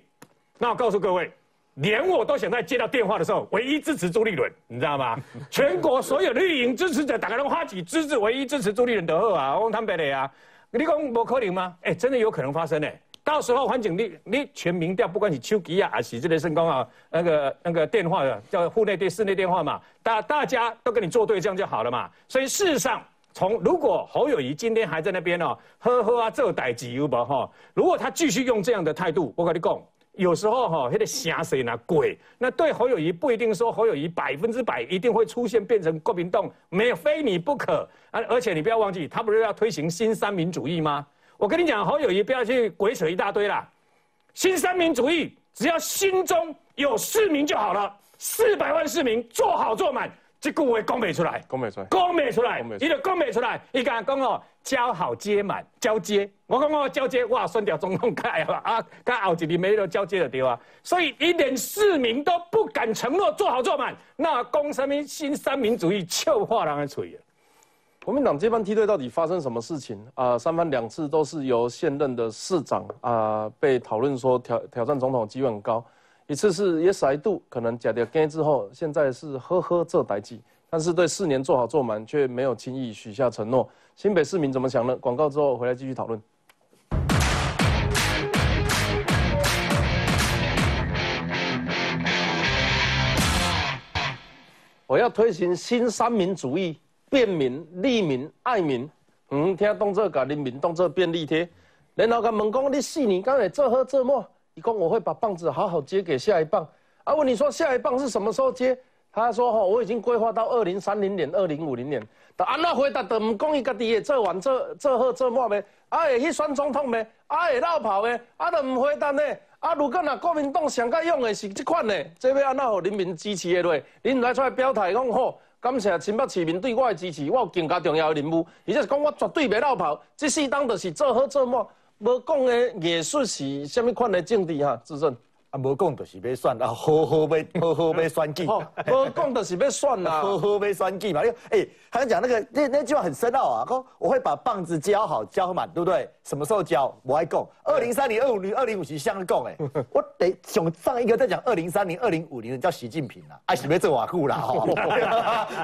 那我告诉各位，连我都想在接到电话的时候，唯一支持朱立伦，你知道吗？[LAUGHS] 全国所有绿营支持者打开电话起支持，唯一支持朱立伦的后啊，我他们的啊，你讲不可能吗？哎、真的有可能发生呢、到时候环境你你全民调，不管是手机啊，还是这类升光啊，那个那个电话的叫户内电室内电话嘛，大大家都跟你作对，这样就好了嘛。所以事实上。从如果侯友谊今天还在那边哦，呵呵啊，这代志有无哈？如果他继续用这样的态度，我跟你讲，有时候哈，那个声谁呢鬼？那对侯友谊不一定说侯友谊百分之百一定会出现变成国民党，没有非你不可啊！而且你不要忘记，他不是要推行新三民主义吗？我跟你讲，侯友谊不要去鬼扯一大堆啦。新三民主义只要心中有市民就好了，四百万市民做好做满，这句话讲不出来。讲不出来。讲不出来，伊就讲不出来。伊甲讲哦，交好接满，交接。我讲哦，交接，哇，选掉总统盖啊，啊，甲后一年没了交接就对啊。所以一连市民都不敢承诺做好做满，那讲什么新三民主义，笑话人的嘴啊！国民党接班梯队到底发生什么事情啊、三番两次都是由现任的市长啊、被讨论说挑挑战总统机会很高，一次是 Yes I do，，可能假掉跟之后，现在是呵呵这代际，但是对四年做好做满却没有轻易许下承诺。新北市民怎么想呢？广告之后回来继续讨论。我要推行新三民主义，便民、利民、爱民。嗯，听动这个人民动这便利贴，然后跟问讲你四年刚才这喝这么，一共我会把棒子好好接给下一棒。啊，问你说下一棒是什么时候接？他说吼，我已经规划到二零三零年、二零五零年。但安那回答都唔讲伊家己会做完这这好这满呗，啊会去选总统呗，啊会绕跑呗，啊都唔回答呢。啊，如果若国民党上该用的是这款呢，这要安那互人民支持的落？恁来出来表态讲好，感谢新北市民对我的支持，我有更加重要的任务，而且是讲我绝对袂绕跑。这四当就是做好做满，无讲的艺术是虾米款的政治哈，自证。啊，无讲就是要选啊，好好要 [LAUGHS] 好好要选举，哦，无讲就是要选啦。[LAUGHS] 好好要选举嘛。你哎，他讲那个那那句话很深奥啊，讲我会把棒子交好交满，对不对？什么时候交？我爱讲，二零三零、二五零、二零五零相讲哎，[LAUGHS] 我得想上一个在讲二零三零、二零五零的叫习近平啦，哎，是要做瓦固啦，吼。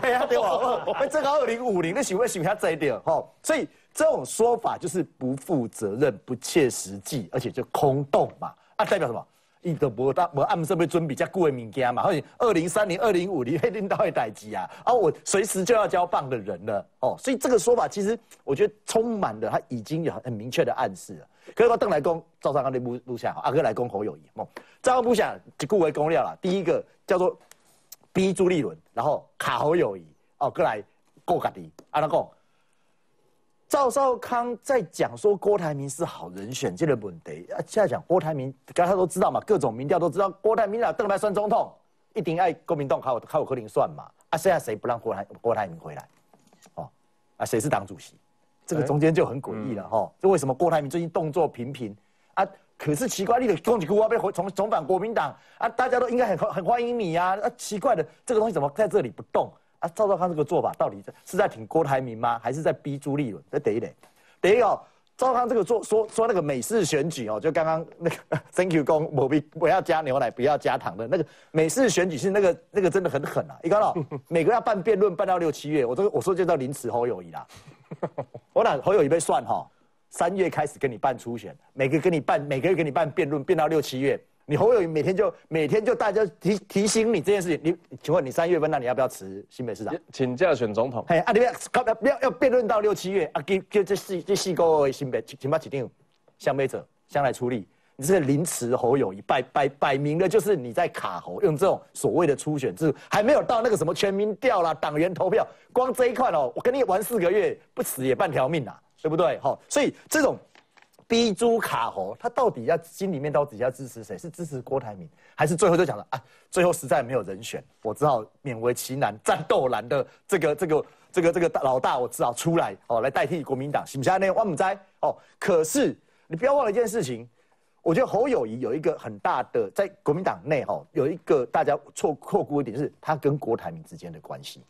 哎呀，对哇，我这个二零五零，那想要想下这一点吼，所以这种说法就是不负责任、不切实际，而且就空洞嘛。啊，代表什么？伊都无当无暗设备准备遮久的物件嘛，好像二零三零、二零五零，黑领导会代志啊，啊，我随时就要交棒的人了哦，所以这个说法其实我觉得充满了他已经有很明确的暗示了。可是我邓来公赵尚刚的录录下，阿哥来公侯友谊，哦，赵尚不想就固为公料了。第一个叫做逼朱立伦，然后卡侯友谊，哦，过来过家己，阿拉讲。赵少康在讲说郭台铭是好人选，这个问题啊，现在讲郭台铭，大家都知道嘛，各种民调都知道，郭台铭啊，邓来算总统，一定爱国民党靠靠柯林算嘛，啊，现在谁不让郭台郭台铭回来？哦，啊，谁是党主席？这个中间就很诡异了哈，这为什么郭台铭最近动作频频啊？可是奇怪，你的攻击国啊被回重重返国民党啊，大家都应该很很欢迎你呀，啊，奇怪的，这个东西怎么在这里不动？啊，赵少康这个做法到底是在挺郭台铭吗？还是在逼朱立伦？这第一等，等一哦，赵少康这个做说说那个美式选举哦，就刚刚那个 [LAUGHS] Thank you 公我必不要加牛奶，不要加糖的那个美式选举是那个那个真的很狠啊！你看到每个要办辩论办到六七月，我这我说就叫临时 [LAUGHS] 侯友谊啦。我俩侯友谊被算哈，三月开始跟你办初选，每个跟你办每个月给你办辩论，变到六七月。你侯友每天就每天就大家提提醒你这件事情，你请问你三月份那你要不要辞新北市长？请假选总统？嘿啊，你要要要要辩论到六七月啊，给给这四这四个新北，请请把指定相背者相来出力。你这个临时侯友谊摆摆摆明了就是你在卡侯，用这种所谓的初选制，还没有到那个什么全民调啦、党员投票，光这一块哦，我跟你玩四个月不死也半条命呐，对不对？好，所以这种。逼猪卡喉，他到底要心里面到底要支持谁？是支持郭台铭，还是最后就讲了啊？最后实在没有人选，我只好勉为其难，战斗蓝的这个这个这个这个老大，我只好出来哦，来代替国民党。行不行？那我们在哦。可是你不要忘了一件事情，我觉得侯友谊有一个很大的在国民党内哈，有一个大家错错估一点，是他跟郭台铭之间的关系。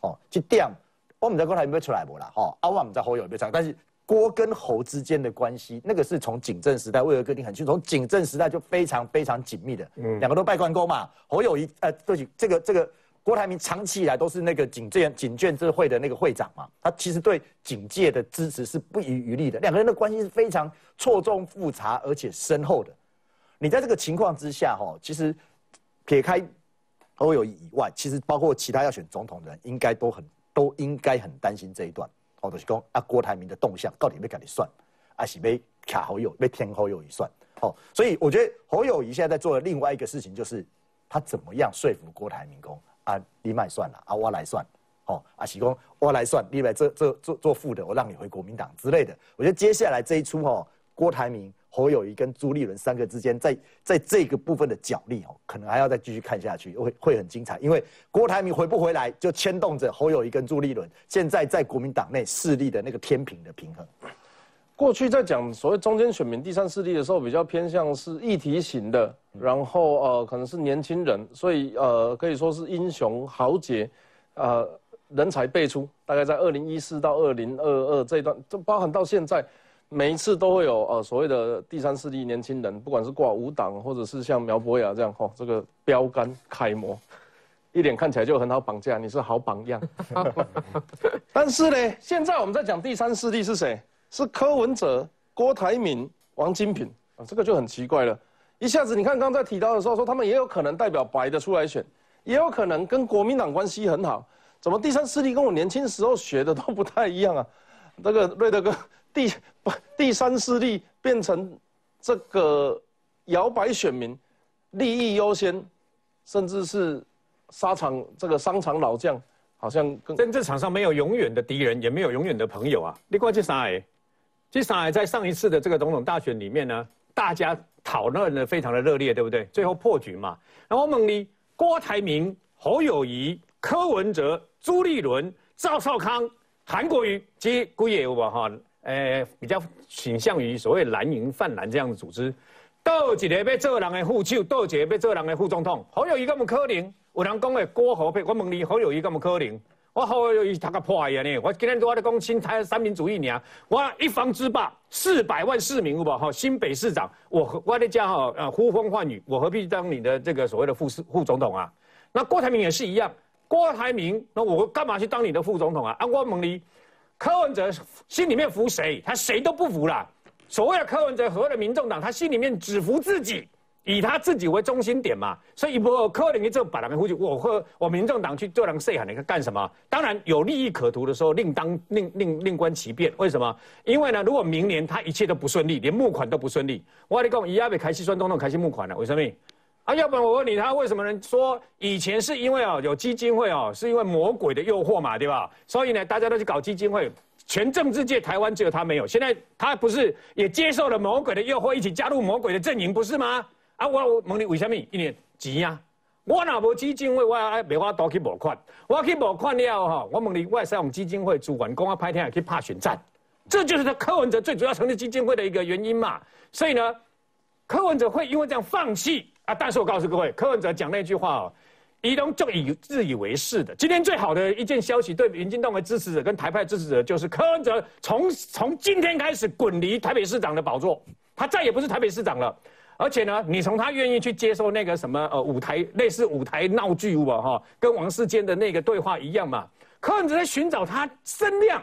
哦，就这样，我们在郭台铭会出来不啦？哦，阿我们在侯友谊这样，但是。郭跟侯之间的关系，那个是从警政时代，为了哥定很清楚，从警政时代就非常非常紧密的，嗯，两个都拜关公嘛。侯友谊，呃，对这个这个郭台铭长期以来都是那个警政警眷这会的那个会长嘛，他其实对警界的支持是不遗余力的，两个人的关系是非常错综复杂而且深厚的。你在这个情况之下，哈，其实撇开侯友谊以外，其实包括其他要选总统的人，应该都很都应该很担心这一段。哦，就是讲啊，郭台铭的动向到底要跟你算，还是要卡侯友，要填侯友谊算？哦，所以我觉得侯友谊现在在做的另外一个事情，就是他怎么样说服郭台铭公啊，你卖算了啊，我来算，哦，啊，喜公我来算，你来这这做做副的，我让你回国民党之类的。我觉得接下来这一出哦，郭台铭。侯友谊跟朱立伦三个之间，在在这个部分的角力哦，可能还要再继续看下去，会会很精彩。因为郭台铭回不回来，就牵动着侯友谊跟朱立伦现在在国民党内势力的那个天平的平衡。过去在讲所谓中间选民第三势力的时候，比较偏向是议题型的，然后呃可能是年轻人，所以呃可以说是英雄豪杰，呃人才辈出，大概在二零一四到二零二二这一段，这包含到现在，每一次都会有呃所谓的第三势力年轻人，不管是挂五党，或者是像苗博雅这样吼，这个标杆楷模，一脸看起来就很好绑架，你是好榜样。[LAUGHS] 但是呢，现在我们在讲第三势力是谁？是柯文哲、郭台铭、王金平啊，这个就很奇怪了。一下子你看刚才提到的时候，说他们也有可能代表白的出来选，也有可能跟国民党关系很好。怎么第三势力跟我年轻时候学的都不太一样啊？这个瑞德哥，第不第三势力变成这个摇摆选民，利益优先，甚至是沙场这个商场老将，好像跟政治场上没有永远的敌人，也没有永远的朋友啊。你看这三个，这三个在上一次的这个总统大选里面呢，大家讨论的非常的热烈，对不对？最后破局嘛。然后我问你，郭台铭、侯友谊、柯文哲。朱立伦、赵少康、韩国瑜及姑爷有无哈？诶，比较倾向于所谓蓝营泛蓝这样的组织。倒一个要做人的副手，倒一个要做人的副总统。侯友谊咁可能？有人讲的郭侯配，我问你，侯友谊咁可能？我侯友谊他个破呀呢？我今天都在讲新台三民主义呢。我一方之霸，四百万市民有无哈？新北市长，我我的家哈呃呼风唤雨，我何必当你的这个所谓的副市副总统啊？那郭台铭也是一样。郭台铭，那我干嘛去当你的副总统啊？安国蒙离，柯文哲心里面服谁？他谁都不服啦。所谓的柯文哲，所谓的民众党，他心里面只服自己，以他自己为中心点嘛。所以，不柯林一做把他们呼去，我和我民众党去做人谁喊你看干什么？当然有利益可图的时候，另当另另另观其变。为什么？因为呢，如果明年他一切都不顺利，连募款都不顺利，我跟你讲，伊阿被开西算总统开西募款了，为什么？啊，要不然我问你，他为什么能说以前是因为哦有基金会哦，是因为魔鬼的诱惑嘛，对吧？所以呢，大家都去搞基金会，全政治界台湾只有他没有。现在他不是也接受了魔鬼的诱惑，一起加入魔鬼的阵营，不是吗？啊，我我问你为什么？一年急呀！我哪无基金会，我爱没法多去募款，我去募款了哈。我问你，我使用基金会主管公啊派天去怕选战，这就是他柯文哲最主要成立基金会的一个原因嘛。所以呢，柯文哲会因为这样放弃。啊！但是我告诉各位，柯文哲讲那句话哦，一东就以自以为是的。今天最好的一件消息，对民进党的支持者跟台派支持者，就是柯文哲从从今天开始滚离台北市长的宝座，他再也不是台北市长了。而且呢，你从他愿意去接受那个什么呃舞台类似舞台闹剧舞哈，跟王世坚的那个对话一样嘛。柯文哲在寻找他声量。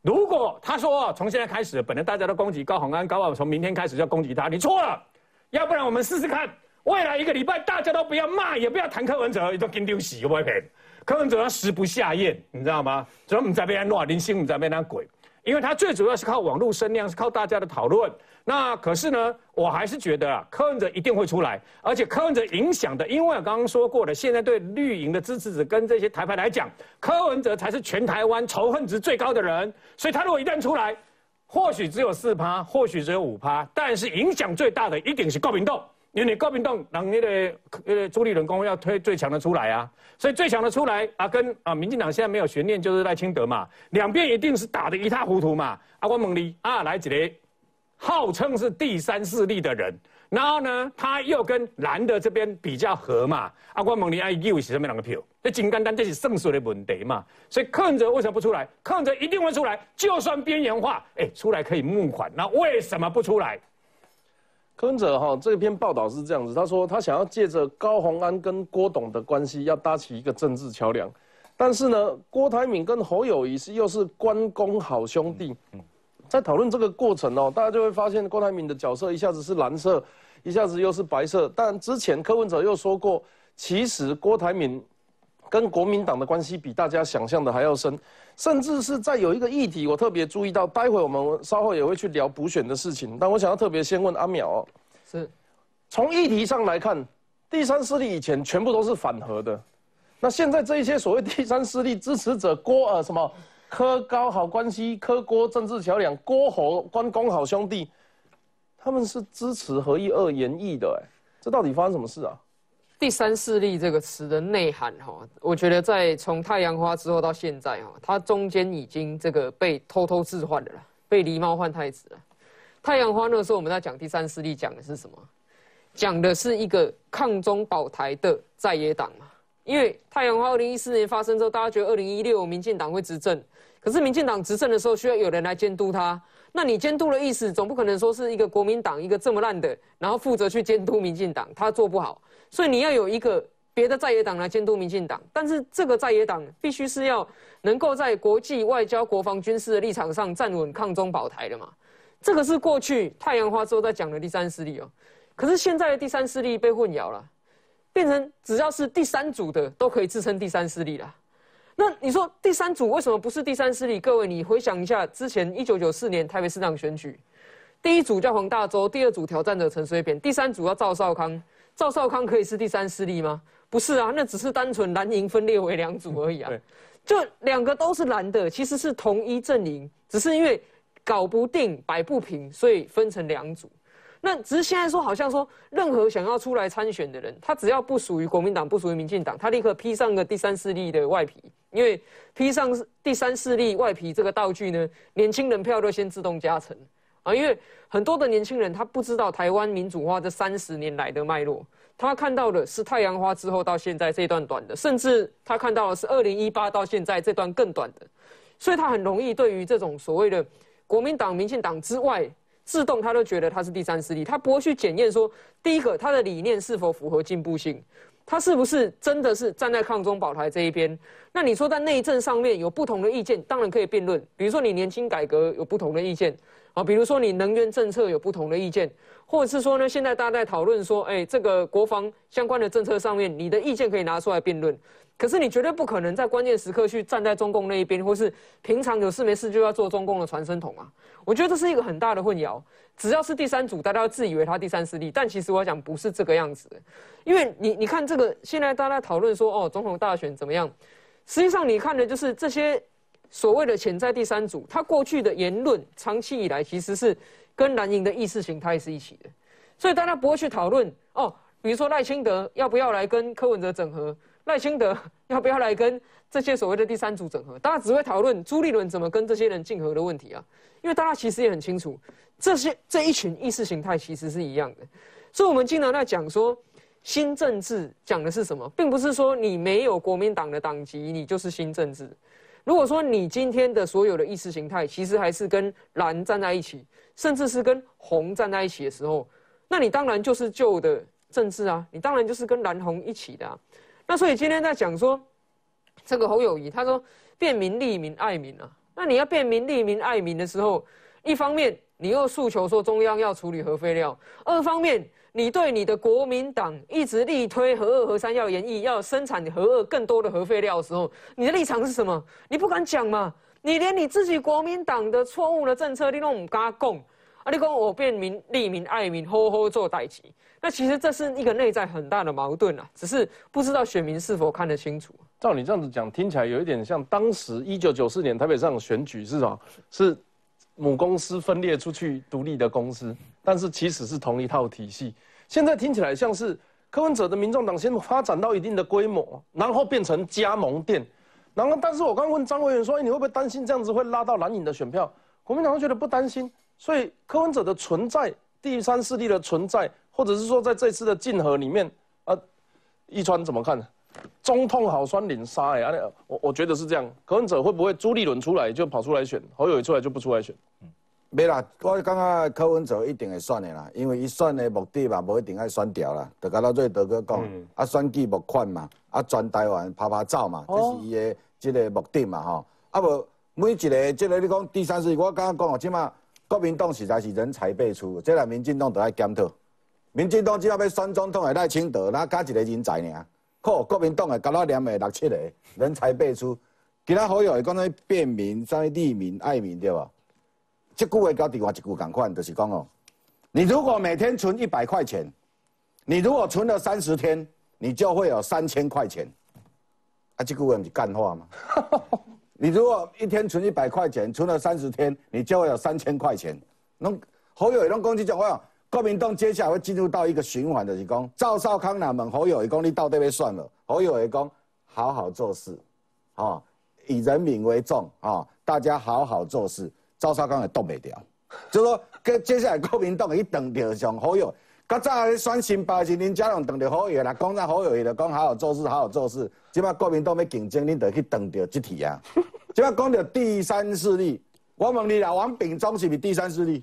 如果他说从现在开始，本来大家都攻击高鸿安，高傲从明天开始就要攻击他，你错了。要不然我们试试看。未来一个礼拜，大家都不要骂，也不要谈柯文哲，都跟丢死，我骗。柯文哲他食不下咽，你知道吗？主要我们在被他乱，林心我们在被他鬼，因为他最主要是靠网络声量，是靠大家的讨论。那可是呢，我还是觉得啊，柯文哲一定会出来，而且柯文哲影响的，因为我刚刚说过了，现在对绿营的支持者跟这些台派来讲，柯文哲才是全台湾仇恨值最高的人，所以他如果一旦出来，或许只有四趴，或许只有五趴，但是影响最大的一定是高明栋。因为你高民党让那个那个朱立伦公要推最强的出来啊，所以最强的出来啊，跟啊民进党现在没有悬念，就是赖清德嘛，两边一定是打得一塌糊涂嘛。啊，我问你啊，来几个号称是第三势力的人，然后呢，他又跟蓝的这边比较合嘛。啊，我问你啊，以为是什么两个票？这简单单这是胜诉的问题嘛。所以柯文哲为什么不出来？柯文哲一定会出来，就算边缘化，哎，出来可以募款，那为什么不出来？柯文哲哈，这篇报道是这样子，他说他想要借着高鸿安跟郭董的关系，要搭起一个政治桥梁。但是呢，郭台铭跟侯友谊是又是关公好兄弟。在讨论这个过程哦，大家就会发现郭台铭的角色一下子是蓝色，一下子又是白色。但之前柯文哲又说过，其实郭台铭跟国民党的关系比大家想象的还要深。甚至是在有一个议题，我特别注意到，待会我们稍后也会去聊补选的事情。但我想要特别先问阿淼，是，从议题上来看，第三势力以前全部都是反核的，那现在这一些所谓第三势力支持者，郭呃什么柯高好关系，柯郭政治桥梁，郭侯关公好兄弟，他们是支持合一二言议的，哎，这到底发生什么事啊？第三势力这个词的内涵，哈，我觉得在从太阳花之后到现在，哈，它中间已经这个被偷偷置换的了，被狸猫换太子了。太阳花那时候我们在讲第三势力，讲的是什么？讲的是一个抗中保台的在野党嘛，因为太阳花二零一四年发生之后，大家觉得二零一六民进党会执政，可是民进党执政的时候需要有人来监督他。那你监督的意思，总不可能说是一个国民党一个这么烂的，然后负责去监督民进党，他做不好，所以你要有一个别的在野党来监督民进党。但是这个在野党必须是要能够在国际外交、国防、军事的立场上站稳抗中保台的嘛。这个是过去太阳花之后在讲的第三势力哦。可是现在的第三势力被混淆了，变成只要是第三组的都可以自称第三势力了。那你说第三组为什么不是第三势力？各位，你回想一下之前一九九四年台北市长选举，第一组叫黄大洲，第二组挑战者陈水扁，第三组叫赵少康。赵少康可以是第三势力吗？不是啊，那只是单纯蓝营分裂为两组而已啊。[LAUGHS] 就两个都是蓝的，其实是同一阵营，只是因为搞不定、摆不平，所以分成两组。那只是现在说，好像说任何想要出来参选的人，他只要不属于国民党，不属于民进党，他立刻披上个第三势力的外皮。因为披上第三势力外皮这个道具呢，年轻人票都先自动加成啊。因为很多的年轻人他不知道台湾民主化这三十年来的脉络，他看到的是太阳花之后到现在这段短的，甚至他看到的是二零一八到现在这段更短的，所以他很容易对于这种所谓的国民党、民进党之外。自动他都觉得他是第三势力，他不会去检验说，第一个他的理念是否符合进步性，他是不是真的是站在抗中保台这一边？那你说在内政上面有不同的意见，当然可以辩论。比如说你年轻改革有不同的意见，啊，比如说你能源政策有不同的意见，或者是说呢，现在大家在讨论说，哎，这个国防相关的政策上面，你的意见可以拿出来辩论。可是你绝对不可能在关键时刻去站在中共那一边，或是平常有事没事就要做中共的传声筒啊！我觉得这是一个很大的混淆。只要是第三组，大家自以为他第三势力，但其实我讲不是这个样子。因为你你看这个，现在大家讨论说哦，总统大选怎么样？实际上你看的就是这些所谓的潜在第三组，他过去的言论长期以来其实是跟蓝营的意识形态是一起的，所以大家不会去讨论哦，比如说赖清德要不要来跟柯文哲整合。赖清德要不要来跟这些所谓的第三组整合？大家只会讨论朱立伦怎么跟这些人竞合的问题啊。因为大家其实也很清楚，这些这一群意识形态其实是一样的。所以，我们经常在讲说，新政治讲的是什么，并不是说你没有国民党的党籍，你就是新政治。如果说你今天的所有的意识形态其实还是跟蓝站在一起，甚至是跟红站在一起的时候，那你当然就是旧的政治啊，你当然就是跟蓝红一起的啊。那所以今天在讲说，这个侯友谊他说便民利民爱民啊，那你要便民利民爱民的时候，一方面你又诉求说中央要处理核废料，二方面你对你的国民党一直力推核二核三要研议要生产核二更多的核废料的时候，你的立场是什么？你不敢讲嘛？你连你自己国民党的错误的政策你都唔敢讲，啊，你讲我便民利民爱民，好好做代旗。那其实这是一个内在很大的矛盾啊，只是不知道选民是否看得清楚。照你这样子讲，听起来有一点像当时一九九四年台北上选举是吧？是母公司分裂出去独立的公司，但是其实是同一套体系。现在听起来像是柯文哲的民众党先发展到一定的规模，然后变成加盟店，然后但是我刚问张委员说，你会不会担心这样子会拉到蓝营的选票？国民党觉得不担心，所以柯文哲的存在，第三势力的存在。或者是说，在这次的竞合里面，啊，一川怎么看？中痛好酸领杀哎，我我觉得是这样。柯文哲会不会朱立伦出来就跑出来选，侯友谊出来就不出来选？嗯没啦，我感觉柯文哲一定会选的啦，因为伊选的目的嘛，无一定爱选掉啦。就甲老最德哥讲，啊，选举目款嘛，啊，全台湾拍拍照嘛，这是伊的这个目的嘛，吼。啊无每一个这个你讲第三次，我刚刚讲哦，起码国民党实在是人才辈出，这个民进党都爱检讨。民进党只要要选总统的赖清德，那加一个人才尔。靠国民党的加拉连的六七个人才辈出，其他好友会讲咧便民、啥利民、爱民对吧？这句话跟另外一句共款，就是讲哦，你如果每天存一百块钱，你如果存了三十天，你就会有三千块钱。啊，这句话不是干话吗？你如果一天存一百块钱，存了三十天，你就会有三千块钱。侬侯友会拢讲这种话。国民党接下来会进入到一个循环的，是讲赵少康哪门侯友谊讲你到底要算了？侯友谊讲好好做事，啊，以人民为重啊，大家好好做事。赵少康也动不掉，就说跟接下来国民党一等就上侯友，较早咧选新北是林佳龙当着好友啦，讲咱好友就讲好好做事，好好做事。即摆国民党要竞争，恁就去当着即体啊。[LAUGHS] 即摆讲着第三势力，我问你啦，王炳忠是毋是第三势力？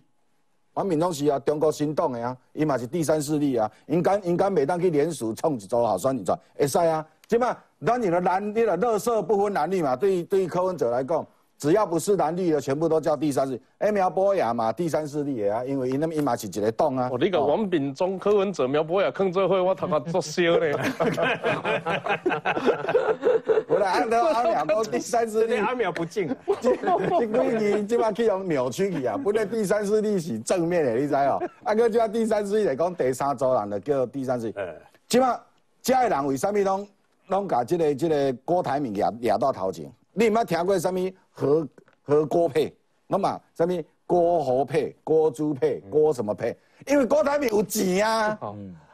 王炳忠是啊，中国新党的啊，伊嘛是第三势力啊。应该应该每当去联署创一组好选一组，会使啊。即摆咱你的蓝，你的乐色不分蓝绿嘛。对对于柯文哲来讲。只要不是蓝绿的，全部都叫第三势力。哎，苗博雅嘛，第三势力啊，因为因那么伊嘛是一个党啊。哦，你个王炳忠、柯文哲、苗博雅坑做伙，我头壳作烧呢。我来阿德阿苗都第三势力，阿苗不敬。这几年即摆去用扭曲去啊，本来第三势力是正面的，你知哦？啊，哥即摆第三势力来讲，第三组人就叫第三势力。即摆这的人为什么拢拢把这个这个郭台铭压压到头前？你毋捌听过什么何何郭配？那么什么郭侯配、郭朱配、郭什么配？因为郭台铭有钱啊！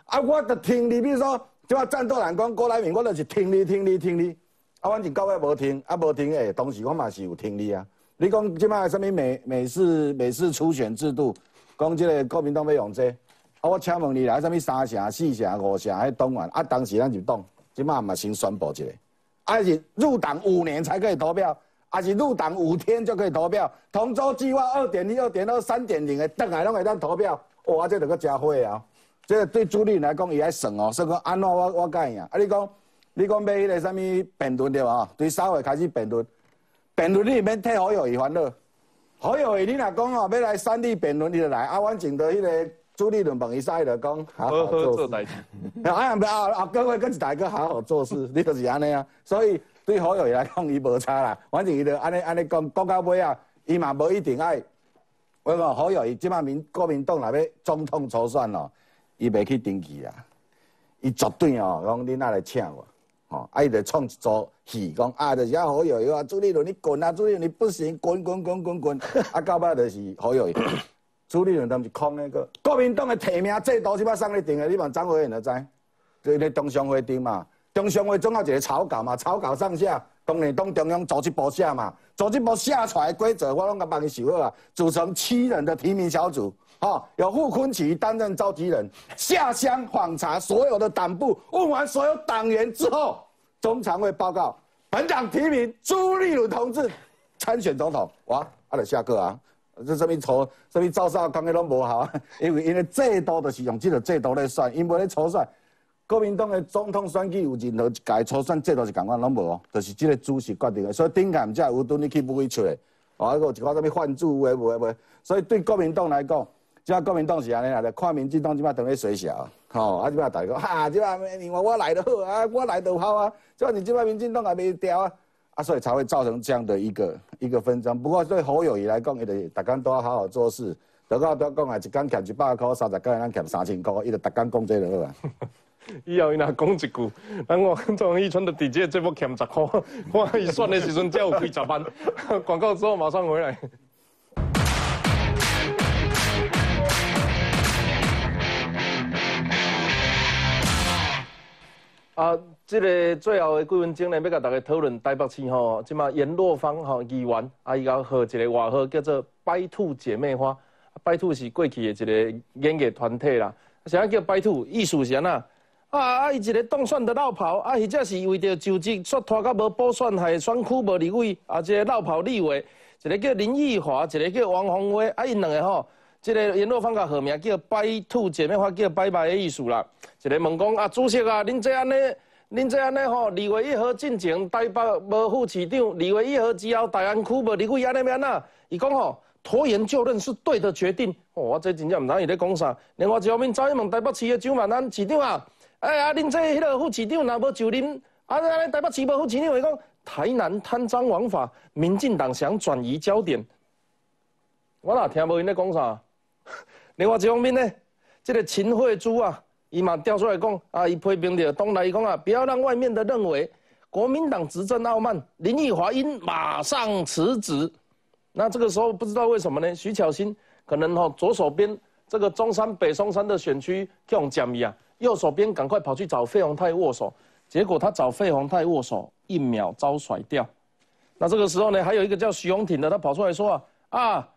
啊，我就听你，比如说，即话战斗人讲郭台铭，我就是听你、听你、听你。啊，反正到尾无听，啊无听诶，当时我嘛是有听你啊。你讲即摆什么美美式美式初选制度，讲即个国民党要用这，啊，我请问你来什么三城、四城、五城迄党员，啊，当时咱就党，即摆嘛先宣布一个。啊是入党五年才可以投票，还是入党五天就可以投票？同舟计划二点一、二点二、三点零的，等下拢会当投票。哇，这就个加会啊！这个对朱立伦来讲，伊爱算哦，所以讲安怎我我讲呀？啊，你讲你讲买迄个什么辩论对吧？对三会开始辩论，辩论你免替好友伊烦恼，好友伊你若讲哦，要来三地辩论你就来，啊，阮前头迄个。朱立伦问伊啥就讲好好做事，啊不啊啊各位跟一大哥好好做事，你就是安尼啊。所以对好友来讲，伊无差啦。反正伊就安尼安尼讲，讲到尾啊，伊嘛无一定爱。我讲好友伊即摆民国民党内要总统初选咯，伊袂去登记啦。伊绝对哦，讲恁阿来请我？吼，啊伊就创一组戏，讲啊就是啊好友伊话朱立伦你滚啊，朱立伦你不行，滚滚滚滚滚，啊到尾就是好友伊。[LAUGHS] 朱立伦他们是空那个国民党的提名制度是要送你定的，你问张委员就知，就咧中常会顶嘛，中常会总有一个草稿嘛，草稿上下，当然党中央组织部写嘛，组织部写出来规则，我拢甲帮你写好啊，组成七人的提名小组，哈，由傅昆萁担任召集人，下乡访查所有的党部，问完所有党员之后，中常会报告，本党提名朱立伦同志参选总统，哇，阿得下课啊。这什么初什么赵少康的拢无效，因为因为制度就是用这个制度来算，因为咧筹算，国民党的总统选举有任何一届初选制度是共款拢无哦，就是这个主席决定的，所以顶间才有蹲你去不会出来，哦，个一寡什么换主诶，无诶无，所以对国民党来讲，即国民党是安尼啦，看民进党即摆等咧水小，吼，啊即摆大家哈，即摆你话我来得好啊，我来得好啊，即摆你即摆民进党也未调啊。啊，所以才会造成这样的一个一个纷争。不过对侯友谊来讲，伊就大家都要好好做事。得到都讲啊，一工欠一百块，三十工咱欠三千块，伊就大家讲这就好啊。以后伊若讲一句，咱我张义川的底这这部欠十块，[LAUGHS] 我伊算的时阵才有几十万。[LAUGHS] 广告之后马上回来。啊。这个最后的几分钟呢，要甲大家讨论台北市吼，即马颜若芳吼议员啊，伊个号一个外号叫做“白兔姐妹花”，白兔是过去的一个演艺团体啦。啥叫白兔？意思是安那？啊啊！伊一个当选的老炮，啊，或者是为着就职煞拖到无补选，害选区无立委，啊，即个老炮立委，一个叫林奕华，一个叫王宏威，啊，因两个吼，即个颜若芳个号名叫“拜兔姐妹花”，叫拜拜的意思啦。一个问讲啊，主席啊，恁这安尼？恁这安尼吼，二月一号进前台北无副市长，二月一号之后大安区无立委安尼安那？伊讲吼，拖延就任是对的决定。哦，我这真正毋知伊咧讲啥。另外一方面，走去问台北市的蒋万安市长啊，哎呀，恁这迄个副市长若无就任，啊，台北市无副市长，会讲台南贪赃枉法，民进党想转移焦点。我哪听无因咧讲啥？另外一方面呢，这个秦惠珠啊。伊嘛调出来讲啊，伊批评着东来伊讲啊，不要让外面的认为国民党执政傲慢，林奕华应马上辞职。那这个时候不知道为什么呢？徐巧芯可能吼左手边这个中山北松山的选区用讲伊啊，右手边赶快跑去找费鸿泰握手，结果他找费鸿泰握手，一秒遭甩掉。那这个时候呢，还有一个叫徐宏挺的，他跑出来说啊啊，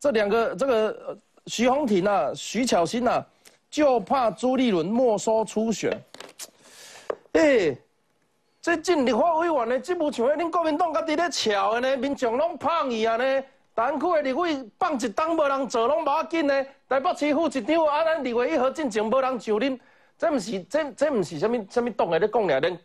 这两个这个徐宏挺啊，徐巧芯啊。就怕朱立伦没收初选。哎，这进立法委员的职务像恁国民党家己咧吵的呢，民众拢抗议啊呢。大安区的立委放一档无人坐，拢无要紧呢。台北市副市长啊，咱立委一号进前无人就恁，这毋是这这毋是啥物啥物党的咧讲俩，连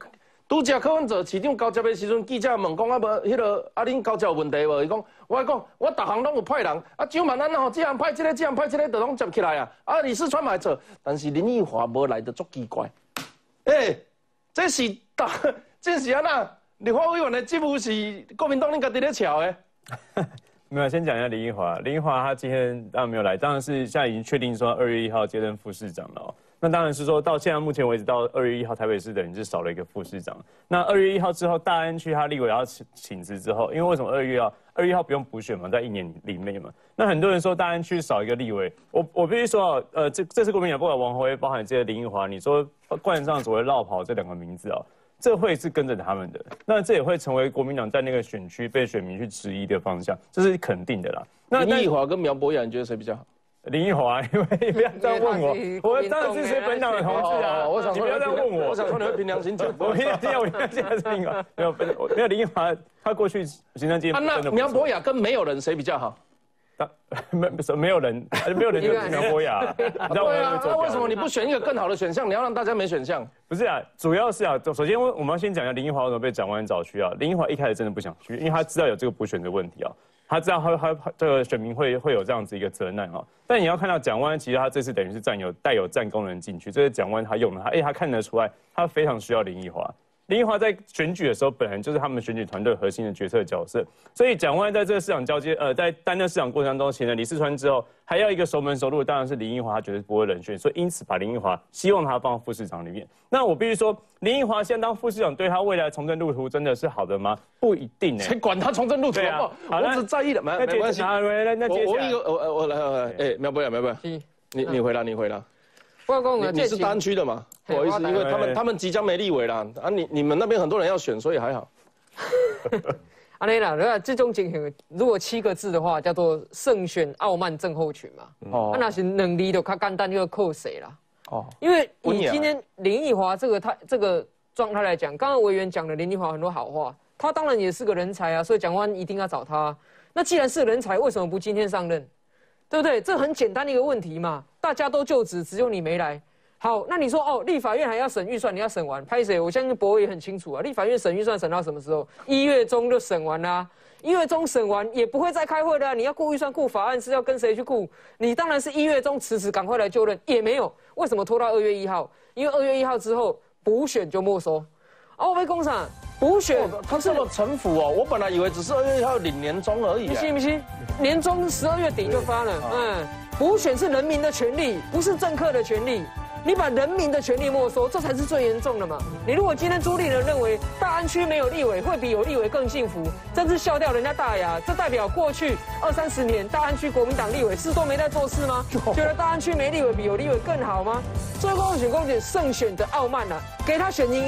拄则柯文哲市长交接的时阵，记者问讲啊无，迄个啊恁交接有问题无？伊讲，我讲我逐项拢有派人，啊蒋万安吼，这样派这个，这样派这个，都拢接起来啊。啊李四川嘛做，但是林奕华无来得足奇怪。诶、这是大，[LAUGHS] 这是安那？立法委员的职务是国民党恁家己咧吵的。[LAUGHS] 没有，先讲一下林奕华。林奕华他今天当然没有来，当然是现在已经确定说二月一号接任副市长了、哦。那当然是说到现在目前为止，到二月一号台北市等于是少了一个副市长。那二月一号之后，大安区他立委要请请辞之后，因为为什么二月一号？二月一号不用补选嘛，在一年里面嘛。那很多人说大安区少一个立委，我我必须说啊，呃，这这次国民党不管王宏威，包含这些林奕华，你说冠上所谓绕跑这两个名字啊、这会是跟着他们的，那这也会成为国民党在那个选区被选民去质疑的方向，这是肯定的啦。那但林奕华跟苗博雅，你觉得谁比较好？林奕华，因为不要这样问我，我当然支持本党的同志啊。哦我想你不要这样问我，我想说你会凭良心讲。我凭良心讲，我现在是林奕华，没有，没有林奕华，他过去行政界啊，那真的不错苗博雅跟没有人谁比较好？他没没没有人，没有人就苗博雅，对啊，那为什么你不选一个更好的选项？你要让大家没选项？不是啊，主要是啊，首先我我们要先讲一下林奕华为什么被蒋万安找去啊。林奕华一开始真的不想去，因为他知道有这个补选的问题啊，他知道他他这个选民会会有这样子一个责难啊。但你要看到蒋万其实他这次等于是占有带有战功能进去，这是蒋万他用的，他哎他看得出来他非常需要林奕华。林奕华在选举的时候，本来就是他们选举团队核心的决策角色，所以蒋万安在这个市场交接，呃，在担任市场过程当中，请了李世川之后，还要一个熟门熟路，当然是林奕华，他绝对不会冷选，所以因此把林奕华希望他放副市长里面。那我必须说，林奕华现在当副市长，对他未来从政路途真的是好的吗？不一定呢、谁管他从政路途好不好？我只在意的，没没关系。那那那接下来我我一个我我我来来来，哎，苗博雅苗博雅，你你回答你回答。我讲啊，你你是单区的嘛？不好意思，因为他们他们即将没立委啦，啊你你们那边很多人要选，所以还好。安尼啦，那这种情形，如果七个字的话，叫做胜选傲慢症候群嘛。哦啊，那是能力都较简单，就扣谁啦？哦，因为温雅以今天林奕华这个他这个状态来讲，刚刚委员讲了林奕华很多好话，他当然也是个人才啊，所以蒋万安一定要找他。那既然是人才，为什么不今天上任？对不对？这很简单的一个问题嘛，大家都就职，只有你没来。好，那你说哦，立法院还要审预算，你要审完，拍谁？我相信博伟也很清楚啊，立法院审预算审到什么时候？一月中就审完啦、一月中审完也不会再开会的、啊，你要顾预算、顾法案是要跟谁去顾？你当然是一月中辞职，赶快来就任，也没有。为什么拖到二月一号？因为二月一号之后补选就没收。哦，我被工厂补选他这么城府哦，我本来以为只是二月一号领年终而已不啊。信不信？年终十二月底就发了。嗯，补选是人民的权利，不是政客的权利。你把人民的权利没收，这才是最严重的嘛！你如果今天朱立伦认为大安区没有立委会比有立委更幸福，真是笑掉人家大牙。这代表过去二三十年大安区国民党立委是都没在做事吗？觉得大安区没立委比有立委更好吗？所以公选公选胜选的傲慢啊，给他选赢。